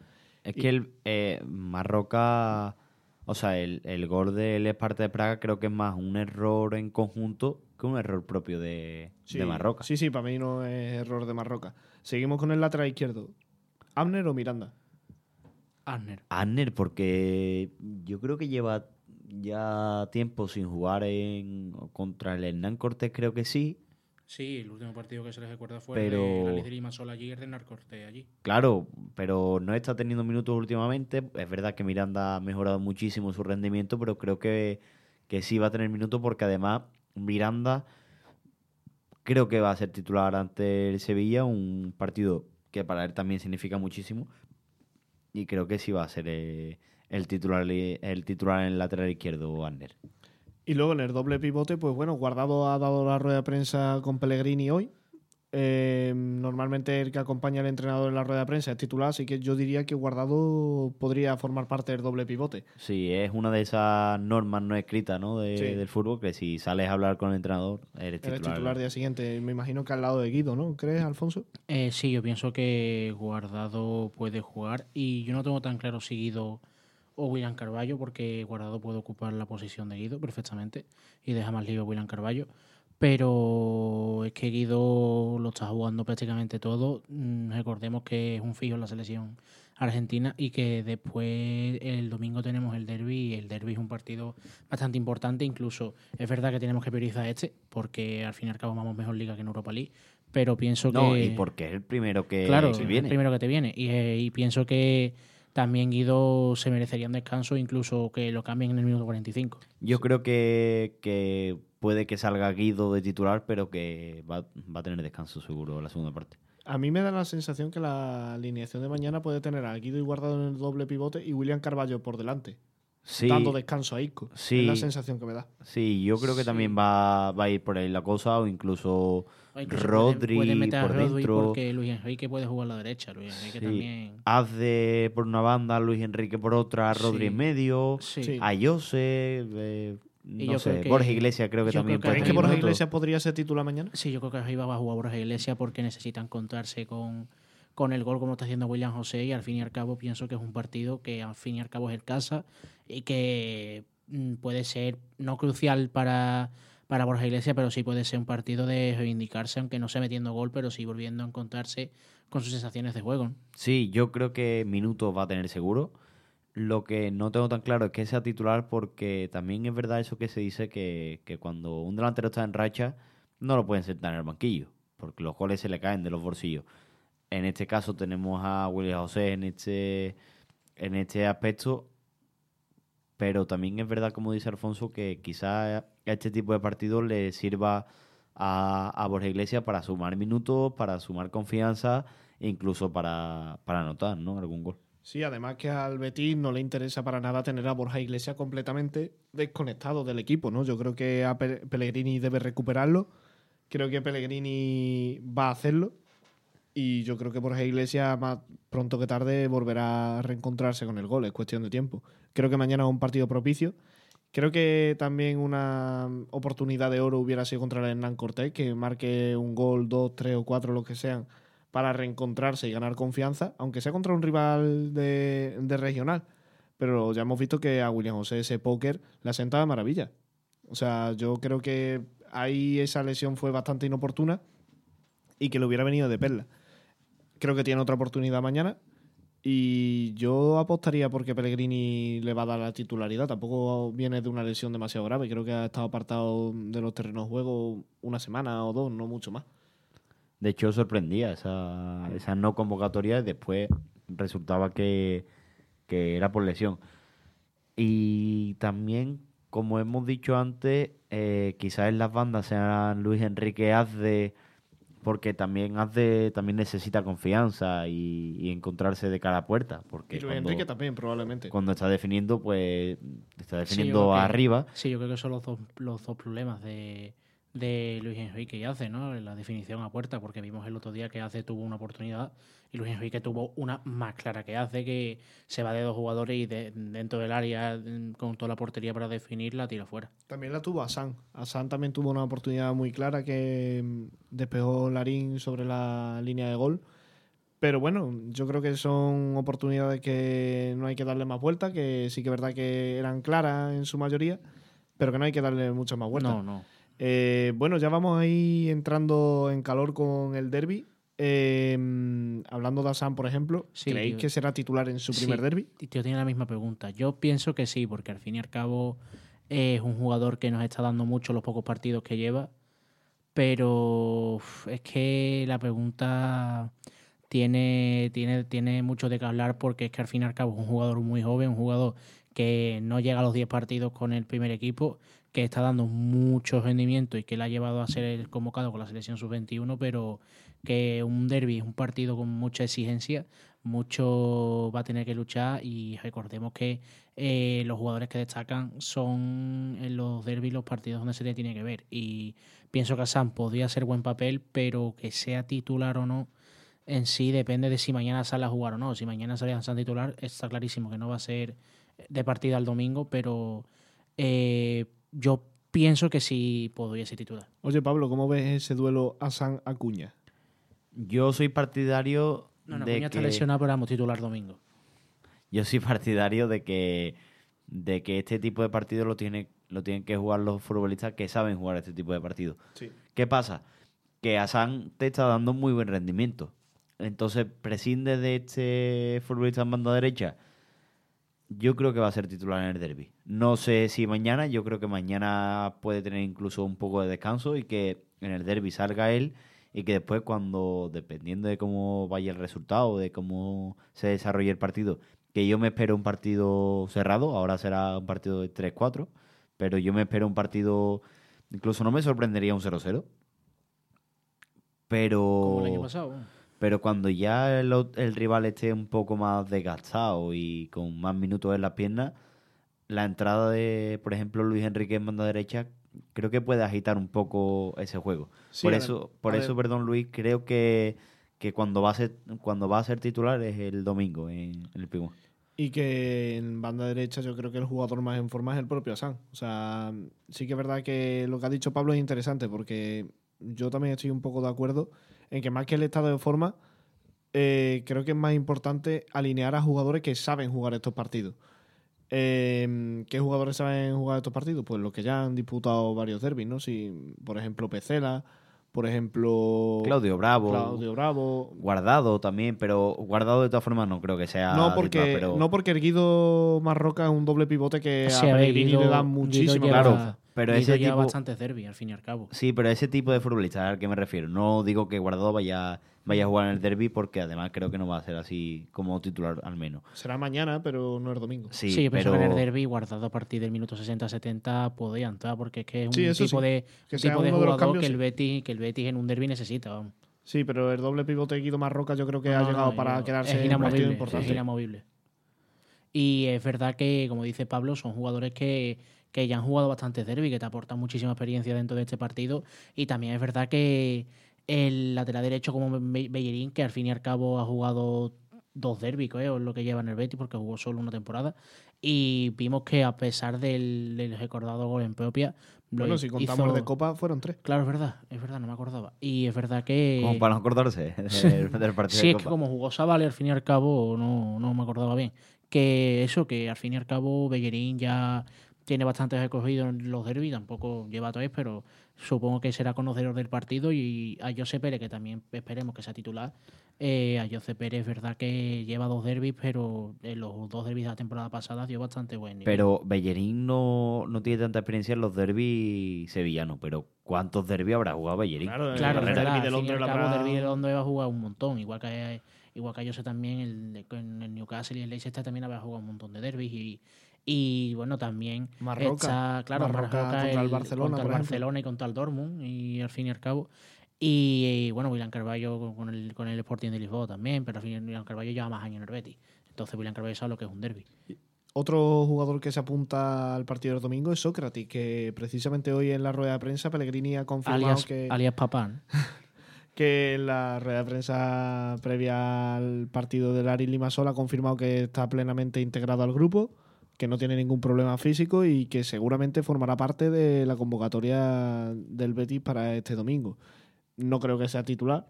Es Y- que el eh, Marroca, o sea, el, el gol del Esparta de Praga creo que es más un error en conjunto que un error propio de, de Marroca. Sí, sí, para mí no es error de Marroca. Seguimos con el lateral izquierdo. ¿Abner o Miranda? Arner. Anner, porque yo creo que lleva ya tiempo sin jugar en contra el Hernán Cortés, creo que sí. Sí, el último partido que se les recuerda fue Pero- el de la allí, el de Narcorte allí. Claro, pero no está teniendo minutos últimamente. Es verdad que Miranda ha mejorado muchísimo su rendimiento, pero creo que, que sí va a tener minutos porque además Miranda creo que va a ser titular ante el Sevilla, un partido que para él también significa muchísimo. Y creo que sí va a ser eh, el titular el titular en el lateral izquierdo, Ander. Y luego en el doble pivote, pues bueno, Guardado ha dado la rueda de prensa con Pellegrini hoy. Eh, normalmente el que acompaña al entrenador en la rueda de prensa es titular, así que yo diría que Guardado podría formar parte del doble pivote. Sí, es una de esas normas no escritas ¿no? de- Sí. del fútbol que si sales a hablar con el entrenador, eres Eres titular. titular día siguiente. Me imagino que al lado de Guido, ¿no? ¿Crees, Alfonso? Eh, sí, yo pienso que Guardado puede jugar y yo no tengo tan claro si Guido o William Carballo porque Guardado puede ocupar la posición de Guido perfectamente y deja más libre a William Carballo. Pero es que Guido lo está jugando prácticamente todo. Mm, Recordemos que es un fijo en la selección argentina y que después el domingo tenemos el derby y el derby es un partido bastante importante. Incluso es verdad que tenemos que priorizar este porque al fin y al cabo vamos mejor liga que en Europa League. Pero pienso No, que. y porque es el primero que, Claro, que el viene. primero que te viene. Y, eh, y pienso que también Guido se merecería un descanso, incluso que lo cambien en el minuto 45. Yo creo que, que puede que salga Guido de titular, pero que va, va a tener descanso seguro la segunda parte. A mí me da la sensación que la alineación de mañana puede tener a Guido y Guardado en el doble pivote y William Carballo por delante, Sí, dando descanso a Isco. Sí. Es la sensación que me da. sí yo creo que Sí. también va, va a ir por ahí la cosa, o incluso O incluso Rodri puede, puede meter a Rodri dentro. porque Luis Enrique puede jugar a la derecha. Luis Enrique Sí. también. Haz de por una banda, Luis Enrique por otra, Rodri Sí. en medio, a Jose, eh, Y no yo sé, creo que- Borja Iglesias creo que yo también creo que puede ¿Crees que Borja. Iglesias podría ser titular mañana? Sí, yo creo que arriba va a jugar Borja Iglesias porque necesitan contarse con, con el gol como está haciendo William José y al fin y al cabo pienso que es un partido que al fin y al cabo es el casa y que mm, puede ser no crucial para, para Borja Iglesias, pero sí puede ser un partido de reivindicarse, aunque no sea metiendo gol, pero sí volviendo a encontrarse con sus sensaciones de juego. Sí, yo creo que minutos va a tener seguro. Lo que no tengo tan claro es que sea titular porque también es verdad eso que se dice que, que cuando un delantero está en racha no lo pueden sentar en el banquillo porque los goles se le caen de los bolsillos. En este caso tenemos a William José en este, en este aspecto, pero también es verdad, como dice Alfonso, que quizá este tipo de partidos le sirva a, a Borja Iglesias para sumar minutos, para sumar confianza e incluso para, para anotar ¿no? algún gol. Sí, además que al Betis no le interesa para nada tener a Borja Iglesias completamente desconectado del equipo, ¿no? Yo creo que a Pellegrini debe recuperarlo. Creo que Pellegrini va a hacerlo. Y yo creo que Borja Iglesias más pronto que tarde volverá a reencontrarse con el gol, es cuestión de tiempo. Creo que mañana es un partido propicio. Creo que también una oportunidad de oro hubiera sido contra el Hernán Cortés, que marque un gol, dos, tres o cuatro, lo que sean, para reencontrarse y ganar confianza, aunque sea contra un rival de, regional. Pero ya hemos visto que a William José ese póker le ha sentado de maravilla. O sea, yo creo que ahí esa lesión fue bastante inoportuna y que le hubiera venido de perla. Creo que tiene otra oportunidad mañana y yo apostaría porque Pellegrini le va a dar la titularidad. Tampoco viene de una lesión demasiado grave. Creo que ha estado apartado de los terrenos de juego una semana o dos, no mucho más. De hecho, sorprendía esa, esa no convocatoria y después resultaba que, era por lesión. Y también, como hemos dicho antes, eh, quizás en las bandas sean Luis Enrique Azde, porque también Azde también necesita confianza y, encontrarse de cara a puerta. Porque y Luis Enrique también, probablemente. Cuando está definiendo, pues está definiendo arriba. sí, yo creo que son los dos, los dos problemas de de Luis Enrique y hace, ¿no? La definición a puerta, porque vimos el otro día que hace tuvo una oportunidad y Luis Enrique tuvo una más clara que hace, que se va de dos jugadores y de, dentro del área con toda la portería para definirla tira fuera. También la tuvo Asan. Asan también tuvo una oportunidad muy clara que mm, despejó Larín sobre la línea de gol. Pero bueno, yo creo que son oportunidades que no hay que darle más vuelta, que sí que es verdad que eran claras en su mayoría, pero que no hay que darle muchas más vueltas. No, no. Eh, bueno, ya vamos ahí entrando en calor con el derby. Em, hablando de Asan, por ejemplo, ¿creéis que será titular en su primer derby? Yo tenía la misma pregunta. Yo pienso que sí, porque al fin y al cabo es un jugador que nos está dando mucho los pocos partidos que lleva. Pero es que la pregunta tiene, tiene, tiene mucho de qué hablar porque es que al fin y al cabo es un jugador muy joven, un jugador que no llega a los 10 partidos con el primer equipo que está dando mucho rendimiento y que le ha llevado a ser el convocado con la selección sub-21, pero que un derby es un partido con mucha exigencia, mucho va a tener que luchar y recordemos que eh, los jugadores que destacan son en los derbis los partidos donde se le tiene que ver y pienso que Sam podría hacer buen papel, pero que sea titular o no en sí depende de si mañana sale a jugar o no. Si mañana sale a San titular, está clarísimo que no va a ser de partida el domingo, pero eh, yo pienso que sí podría ser titular. Oye, Pablo, ¿cómo ves ese duelo a San Acuña? Yo soy partidario no, no, de está lesionado, pero vamos titular domingo. Yo soy partidario de que de que este tipo de partidos lo, tiene, lo tienen que jugar los futbolistas que saben jugar este tipo de partidos. Sí. ¿Qué pasa? Que Asan te está dando muy buen rendimiento. Entonces, prescinde de este futbolista en banda derecha yo creo que va a ser titular en el derby. No sé si mañana, yo creo que mañana puede tener incluso un poco de descanso y que en el derby salga él y que después cuando, dependiendo de cómo vaya el resultado, de cómo se desarrolle el partido, que yo me espero un partido cerrado, ahora será un partido de 3-4, pero yo me espero un partido, incluso no me sorprendería un 0-0. Pero... Como el año pasado. Pero cuando ya el, rival esté un poco más desgastado y con más minutos en las piernas, la entrada de, por ejemplo, Luis Enrique en banda derecha, creo que puede agitar un poco ese juego. por eso, por eso, perdón, Luis, creo que, que, cuando va a ser, cuando va a ser titular es el domingo en, el Pigón. Y que en banda derecha yo creo que el jugador más en forma es el propio Asan. O sea, sí que es verdad que lo que ha dicho Pablo es interesante porque yo también estoy un poco de acuerdo en que más que el estado de forma, eh, creo que es más importante alinear a jugadores que saben jugar estos partidos. Em, ¿Qué jugadores saben jugar estos partidos? Pues los que ya han disputado varios derbis, ¿no? Si, por ejemplo, Pecela, por ejemplo, Claudio Bravo. Claudio Bravo. Guardado también, pero Guardado de todas formas no creo que sea. No porque, pero- no porque el Guido Marroca es un doble pivote que Sí, a a Pellegrini le da muchísimo. lleva- pero ese lleva tipo- bastantes derbi, al fin y al cabo. Sí, pero ese tipo de futbolista al que me refiero. No digo que Guardado vaya, vaya a jugar en el derby porque además creo que no va a ser así como titular al menos. Será mañana, pero no es domingo. Sí, Sí, pero que en el derby, guardado a partir del minuto 60-70, podía entrar, porque es que es un Sí, tipo sí. de, Que un sea tipo de uno de los jugador cambios, que, el. Betis, que el Betis en un derby necesita. vamos. Sí, pero el doble pivote de Guido Marroca yo creo que ha No, llegado no, para quedarse es en un partido inamovible, importante. es inamovible. Y es verdad que, como dice Pablo, son jugadores que, que ya han jugado bastante derby, que te aportan muchísima experiencia dentro de este partido. Y también es verdad que el lateral derecho como Be- Bellerín, que al fin y al cabo ha jugado dos derbis, creo, es lo que lleva en el Betis, porque jugó solo una temporada. Y vimos que a pesar del, del recordado gol en propia, lo Bueno, si contamos hizo- el de Copa, fueron tres. Claro, es verdad, es verdad, no me acordaba. Y es verdad que... como para no acordarse (laughs) del, (laughs) del partido Sí, de es que como jugó Savale, al fin y al cabo, no, no me acordaba bien. Que eso, que al fin y al cabo Bellerín ya tiene bastante recorrido en los derbis, tampoco lleva tres, pero supongo que será conocedor del partido y a José Pérez, que también esperemos que sea titular. eh, a José Pérez es verdad que lleva dos derbis, pero en los dos derbis de la temporada pasada dio bastante buen nivel. Pero Bellerín no, no tiene tanta experiencia en los derbis sevillanos, pero ¿cuántos derbis habrá jugado Bellerín? Claro, Claro, el verdad. de Londres al lo cabo, habrá- derbi de Londres va a jugar un montón. Igual que, igual que yo sé también, el, de- en el Newcastle y el Leicester también habrá jugado un montón de derbis. Y, y bueno, también Marroca. claro, Marroca Marroca contra el el- Barcelona, contra el. Barcelona y contra el Dortmund. Y al fin y al cabo. Y, bueno, William Carballo con- con el, con el Sporting de Lisboa también, pero al fin William Carballo lleva más años en el Betis. Entonces William Carballo sabe lo que es un derby. Otro jugador que se apunta al partido del domingo es Sócrates, que precisamente hoy en la rueda de prensa Pellegrini ha confirmado Alias, que, alias Papán. (laughs) que en la rueda de prensa previa al partido del Ari Limasol ha confirmado que está plenamente integrado al grupo, que no tiene ningún problema físico y que seguramente formará parte de la convocatoria del Betis para este domingo. No creo que sea titular.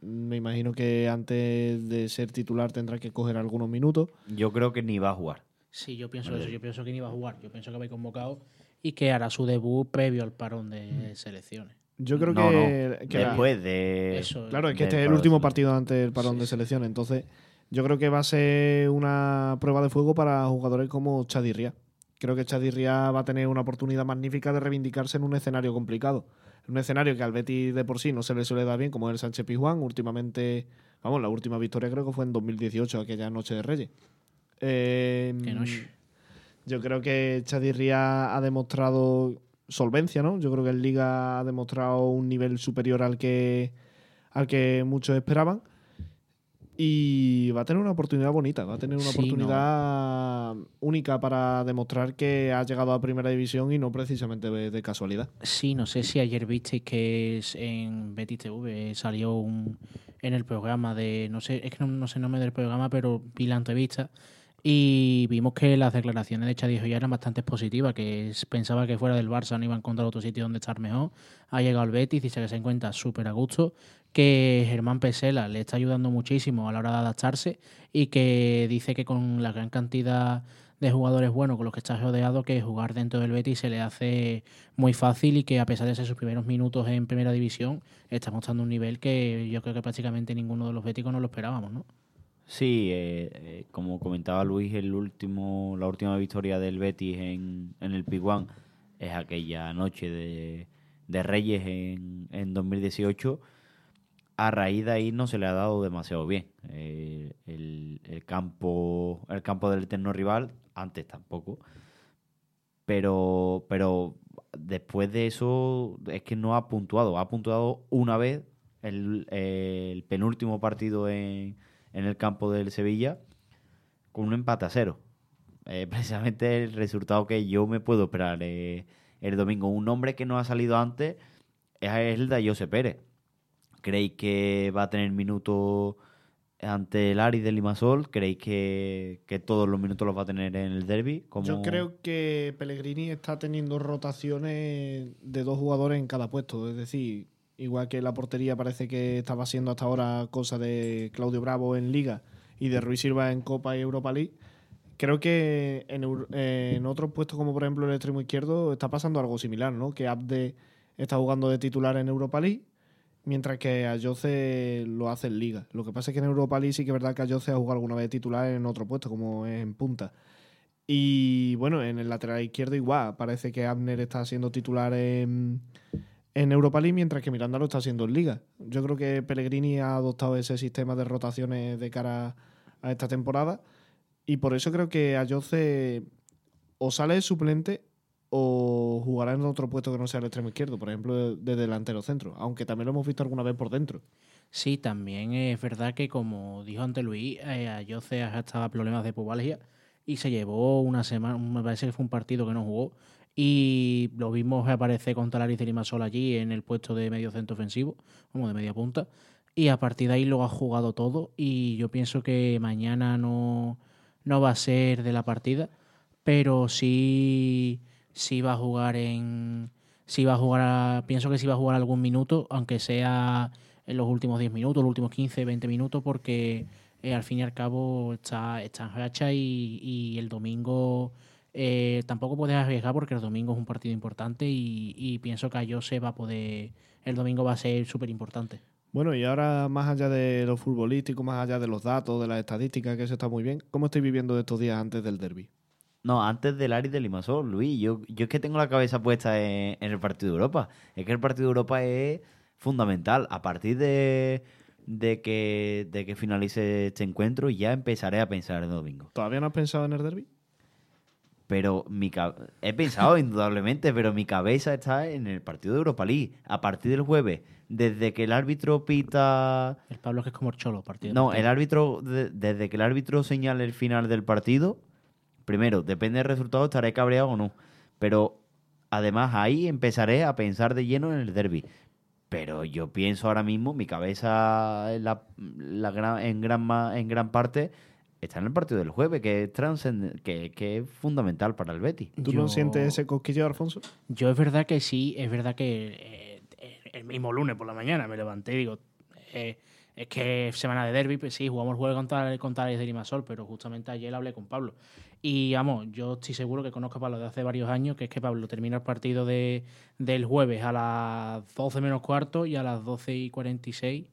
Me imagino que antes de ser titular tendrá que coger algunos minutos. Yo creo que ni va a jugar. Sí, yo pienso Vale. eso. Yo pienso que ni va a jugar. Yo pienso que va a ir convocado y que hará su debut previo al parón de selecciones. Yo creo no, que, no. que la- Después de. Eso, Claro, es que este es el último partido antes del parón Sí, de selección. Entonces, yo creo que va a ser una prueba de fuego para jugadores como Chadirria. Creo que Chadirria va a tener una oportunidad magnífica de reivindicarse en un escenario complicado. Un escenario que al Betis de por sí no se le suele dar bien, como es el Sánchez Pizjuán. Últimamente, vamos, la última victoria creo que fue en 2018, aquella noche de Reyes. Eh, Que noche. yo creo que Chadirria ha demostrado solvencia, ¿no? Yo creo que en Liga ha demostrado un nivel superior al que, al que muchos esperaban. Y va a tener una oportunidad bonita, va a tener una Sí, oportunidad única para demostrar que ha llegado a primera división y no precisamente de, de casualidad. Sí, no sé si ayer visteis que es en Betis TV salió un, en el programa de, no sé, es que no, no sé el nombre del programa, pero vi la entrevista y vimos que las declaraciones de Chadi ya eran bastante positivas, que pensaba que fuera del Barça no iba a encontrar otro sitio donde estar mejor. Ha llegado al Betis, que se encuentra súper a gusto, que Germán Pesela le está ayudando muchísimo a la hora de adaptarse y que dice que con la gran cantidad de jugadores buenos con los que está rodeado, que jugar dentro del Betis se le hace muy fácil y que a pesar de ser sus primeros minutos en primera división, está mostrando un nivel que yo creo que prácticamente ninguno de los béticos no lo esperábamos, ¿no? Sí, eh, eh, como comentaba Luis, el último, la última victoria del Betis en, en el Piguán es aquella noche de, de Reyes en, en 2018. A raíz de ahí no se le ha dado demasiado bien. Eh, el, el campo, el campo del eterno rival, antes tampoco. Pero, pero después de eso es que no ha puntuado. Ha puntuado una vez el, el penúltimo partido en, en el campo del Sevilla con un empate a cero. Eh, (laughs) precisamente el resultado que yo me puedo esperar eh, el domingo. Un nombre que no ha salido antes es el de José Pérez. ¿Creéis que va a tener minutos ante el Aris de Limasol? ¿Creéis que, que todos los minutos los va a tener en el derby? Yo creo que Pellegrini está teniendo rotaciones de dos jugadores en cada puesto. Es decir, igual que la portería parece que estaba siendo hasta ahora cosa de Claudio Bravo en Liga y de Ruiz Silva en Copa y Europa League. Creo que en, eh, otros puestos, como por ejemplo el extremo izquierdo, está pasando algo similar, ¿no? Que Abde está jugando de titular en Europa League mientras que Ayoce lo hace en Liga. Lo que pasa es que en Europa League sí que es verdad que Ayoce ha jugado alguna vez titular en otro puesto, como en punta. Y bueno, en el lateral izquierdo igual, parece que Abner está siendo titular en, en Europa League, mientras que Miranda lo está haciendo en Liga. Yo creo que Pellegrini ha adoptado ese sistema de rotaciones de cara a esta temporada y por eso creo que Ayoce o sale de suplente o jugará en otro puesto que no sea el extremo izquierdo, por ejemplo, de delantero centro, aunque también lo hemos visto alguna vez por dentro. Sí, también es verdad que, como dijo antes Luis, eh, Ayoce estaba problemas de pubalgia y se llevó una semana, me parece que fue un partido que no jugó, y lo vimos aparecer con Talaris y Limasol allí en el puesto de medio centro ofensivo, como de media punta, y a partir de ahí lo ha jugado todo y yo pienso que mañana no, no va a ser de la partida, pero sí, sí va a jugar en... Sí va a jugar, pienso que sí va a jugar algún minuto, aunque sea en los últimos 10 minutos, los últimos 15, 20 minutos, porque eh, al fin y al cabo está, está en racha y, y el domingo eh, tampoco puedes arriesgar porque el domingo es un partido importante y, y pienso que Ayose va a poder, el domingo va a ser súper importante. Bueno, y ahora más allá de lo futbolístico, más allá de los datos, de las estadísticas, que eso está muy bien, ¿cómo estoy viviendo estos días antes del derby? No, antes del Aris de Limasol, Luis. Yo, yo es que tengo la cabeza puesta en, en el partido de Europa. Es que el partido de Europa es fundamental. A partir de, de, que, de que finalice este encuentro, ya empezaré a pensar en el domingo. ¿Todavía no has pensado en el derby? Pero mi he pensado indudablemente, pero mi cabeza está en el partido de Europa League. A partir del jueves, desde que el árbitro pita El Pablo que es como el cholo partido. No, el árbitro, de- desde que el árbitro señale el final del partido, primero, depende del resultado, estaré cabreado o no. Pero además ahí empezaré a pensar de lleno en el derby. Pero yo pienso ahora mismo, mi cabeza en, la, la gran, en, gran, en gran parte está en el partido del jueves, que es, transcend- que, que es fundamental para el Betis. ¿Tú no sientes ese cosquilleo, Alfonso? Yo es verdad que sí, es verdad que eh, el mismo lunes por la mañana me levanté y digo, eh, es que es semana de derby, pues sí, jugamos el jueves contra, contra el de Limasol, pero justamente ayer hablé con Pablo. Y vamos, yo estoy seguro que conozco a Pablo de hace varios años, que es que Pablo termina el partido de, del jueves a las 12 menos cuarto y a las 12 y 46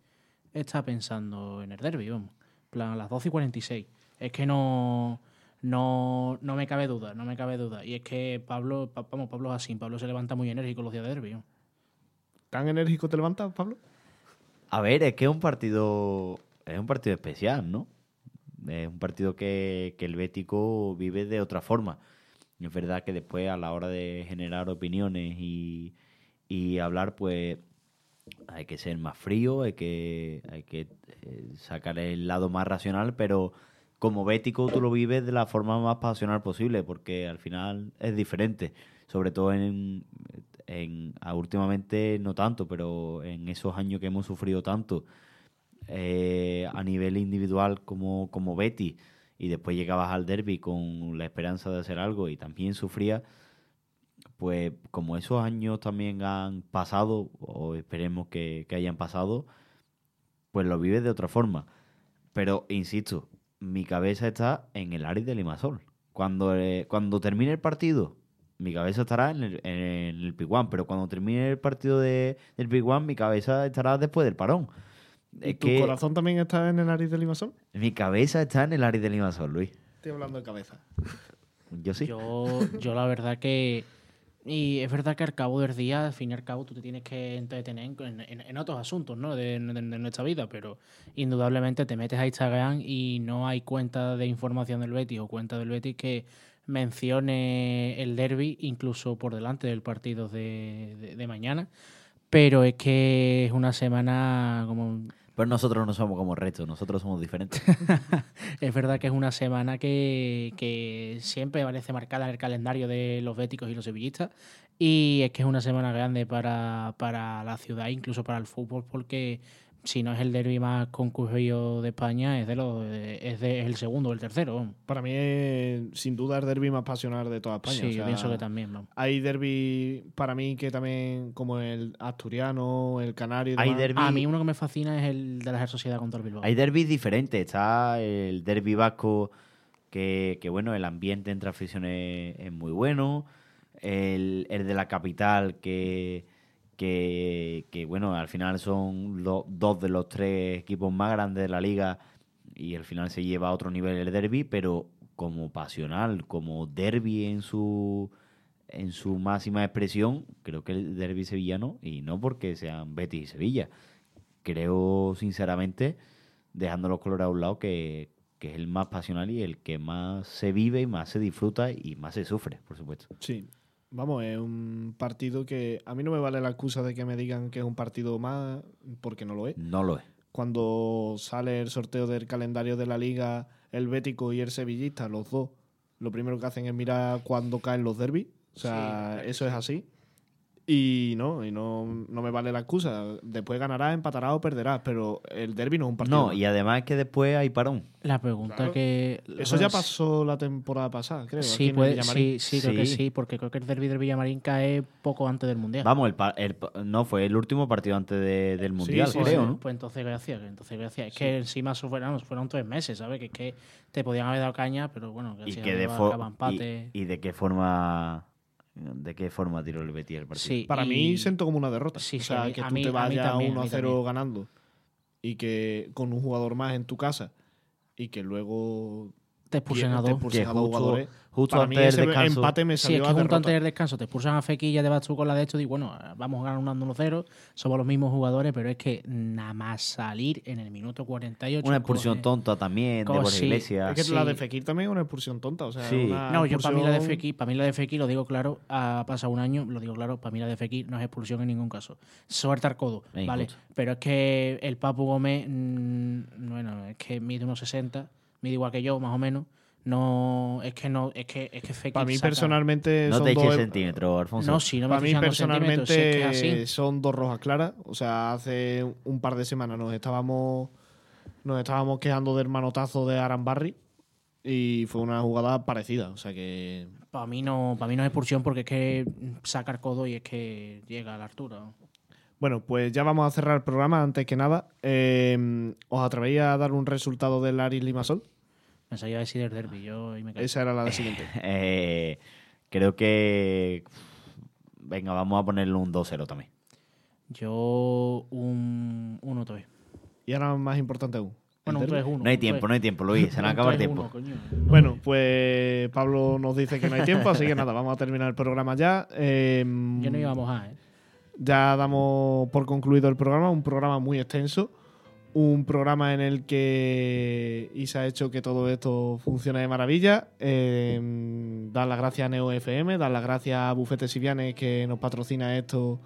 está pensando en el derby, vamos. En plan, a las 12 y 46. Es que no, no, no me cabe duda, no me cabe duda. Y es que Pablo, pa- vamos, Pablo es así, Pablo se levanta muy enérgico los días de derby. ¿no? ¿Tan enérgico te levantas, Pablo? A ver, es que es un partido, es un partido especial, ¿no? Es un partido que, que el Bético vive de otra forma. Y Es verdad que después a la hora de generar opiniones y, y hablar, pues hay que ser más frío, hay que, hay que eh, sacar el lado más racional, pero como bético tú lo vives de la forma más pasional posible, porque al final es diferente, sobre todo en, en ah, últimamente no tanto, pero en esos años que hemos sufrido tanto eh, a nivel individual como, como Betty, y después llegabas al derby con la esperanza de hacer algo y también sufría, pues como esos años también han pasado, o esperemos que, que hayan pasado, pues lo vives de otra forma. Pero, insisto, mi cabeza está en el Aris de Limasol. Cuando, eh, cuando termine el partido, mi cabeza estará en el, en el Piguán, pero cuando termine el partido de, del Piguán, mi cabeza estará después del parón. ¿Y Es ¿Tu que corazón también está en el Aris de Limasol? mi cabeza está en el Aris de Limasol, Luis. Estoy hablando de cabeza. Yo sí. Yo, yo la verdad que... Y es verdad que al cabo del día, al fin y al cabo, tú te tienes que entretener en, en- otros asuntos ¿no? de, de- nuestra vida, pero indudablemente te metes a Instagram y no hay cuenta de información del Betis o cuenta del Betis que mencione el derby incluso por delante del partido de- de mañana. Pero es que es una semana como Pues nosotros no somos como resto, nosotros somos diferentes. (laughs) es verdad que es una semana que, siempre parece marcada en el calendario de los béticos y los sevillistas. Y es que es una semana grande para, para la ciudad, incluso para el fútbol, porque si no es el derby más concurrido de España, es de los es, de, es el segundo o el tercero. Para mí es sin duda el derby más pasional de toda España. sí, o yo pienso que también. vamos. Hay derby para mí que también, como el asturiano, el canario. Hay derbi, A mí uno que me fascina es el de la Sociedad contra el Bilbao. hay derbis diferentes. Está el derby vasco, que, que bueno, el ambiente entre aficiones es muy bueno. El, el de la capital, que, que, bueno, al final son lo- dos de los tres equipos más grandes de la liga y al final se lleva a otro nivel el derby, pero como pasional, como derby en su en su máxima expresión, creo que el derby sevillano, y no porque sean Betis y Sevilla, creo sinceramente, dejando los colores a un lado, que, que es el más pasional y el que más se vive y más se disfruta y más se sufre, por supuesto. Sí. Vamos, es un partido que a mí no me vale la excusa de que me digan que es un partido más, porque no lo es. No lo es. Cuando sale el sorteo del calendario de la liga, el Bético y el Sevillista, los dos, lo primero que hacen es mirar cuándo caen los derbis. O sea, eso es así. Y no, y no, no me vale la excusa. Después ganarás, empatarás o perderás, pero el derby no es un partido. No, y además es que después hay parón. La pregunta Claro. que... Eso ya pasó la temporada pasada, creo. Sí, puede, sí, sí, creo que Sí. porque creo que el derby del Villamarín cae poco antes del Mundial. Vamos, el, pa- el no, fue el último partido antes de- del Mundial, sí, pues, creo, sí. ¿no? pues entonces gracias, entonces gracias. Es que encima fueron, fueron tres meses, ¿sabes? Que es que te podían haber dado caña, pero bueno, Y, gracias que a de empate. y, y de qué forma de qué forma tiró el Betis el partido. Sí, Para y- mí siento como una derrota. Sí, o sea, que tú mí- te vayas también, a 1 a mí 0 también. ganando y que con un jugador más en tu casa y que luego te expulsan a te dos. expulsen Que a dos justo- jugadores. justo Para antes mí del descanso- empate me Sí, salió es que a junto antes del descanso te expulsan a Fekir y ya te vas tú con la de esto y bueno, vamos ganando 1-0, somos los mismos jugadores, pero es que nada más salir en el minuto 48. Una expulsión coge- tonta también de Borja sí. Iglesias. Es que la Sí. de Fekir también es una expulsión tonta. O sea, Sí. una No, yo para mí la de Fekir, para mí la de Fekir, lo digo claro, ha pasado un año, lo digo claro, para mí la de Fekir no es expulsión en ningún caso. Suelta el codo, vale. Pero es que el Papu Gómez, mm, bueno, es que mide unos 60, mide igual que yo, más o menos. No, es que no, es que, es que Fekir Para mí saca- personalmente no son te dos, eches centímetros, Alfonso. No, si no me para mí estoy echando centímetros, si es que personalmente es así. son dos rojas claras. O sea, hace un par de semanas nos estábamos nos estábamos quejando del manotazo de Arambarri y fue una jugada parecida. O sea que Para mí no, para mí no es expulsión porque es que saca el codo y es que llega a la altura. Bueno, pues ya vamos a cerrar el programa. Antes que nada, eh, ¿os atrevéis a dar un resultado del Aris Limasol? Me salía a decir el derby, yo y me caí. Esa era la de siguiente. (laughs) Eh, creo que. Venga, vamos a ponerle un 2-0 también. Yo un 1-3. Y ahora más importante aún. Bueno, un derbi. 3-1. No hay tiempo, 3. no hay tiempo, Luis. Se (laughs) nos acaba el tiempo. 3-1, coño. Bueno, pues Pablo nos dice que no hay tiempo, así que nada, vamos a terminar el programa ya. Eh, (laughs) Yo no iba a mojar, ¿eh? Ya damos por concluido el programa, un programa muy extenso, un programa en el que Isa ha hecho que todo esto funcione de maravilla. Eh, dar las gracias a Neo FM, dar las gracias a Bufete Sivianes que nos patrocina esto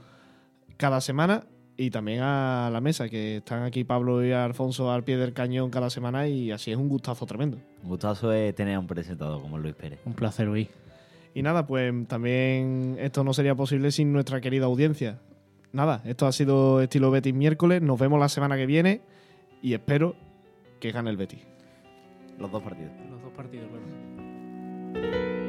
cada semana y también a la mesa, que están aquí Pablo y Alfonso al pie del cañón cada semana y así es un gustazo tremendo. Un gustazo es tener a un presentador como Luis Pérez. Un placer, Luis. Y nada, pues también esto no sería posible sin nuestra querida audiencia. Nada, esto ha sido Estilo Betis miércoles. Nos vemos la semana que viene y espero que gane el Betis. Los dos partidos. Los dos partidos, claro.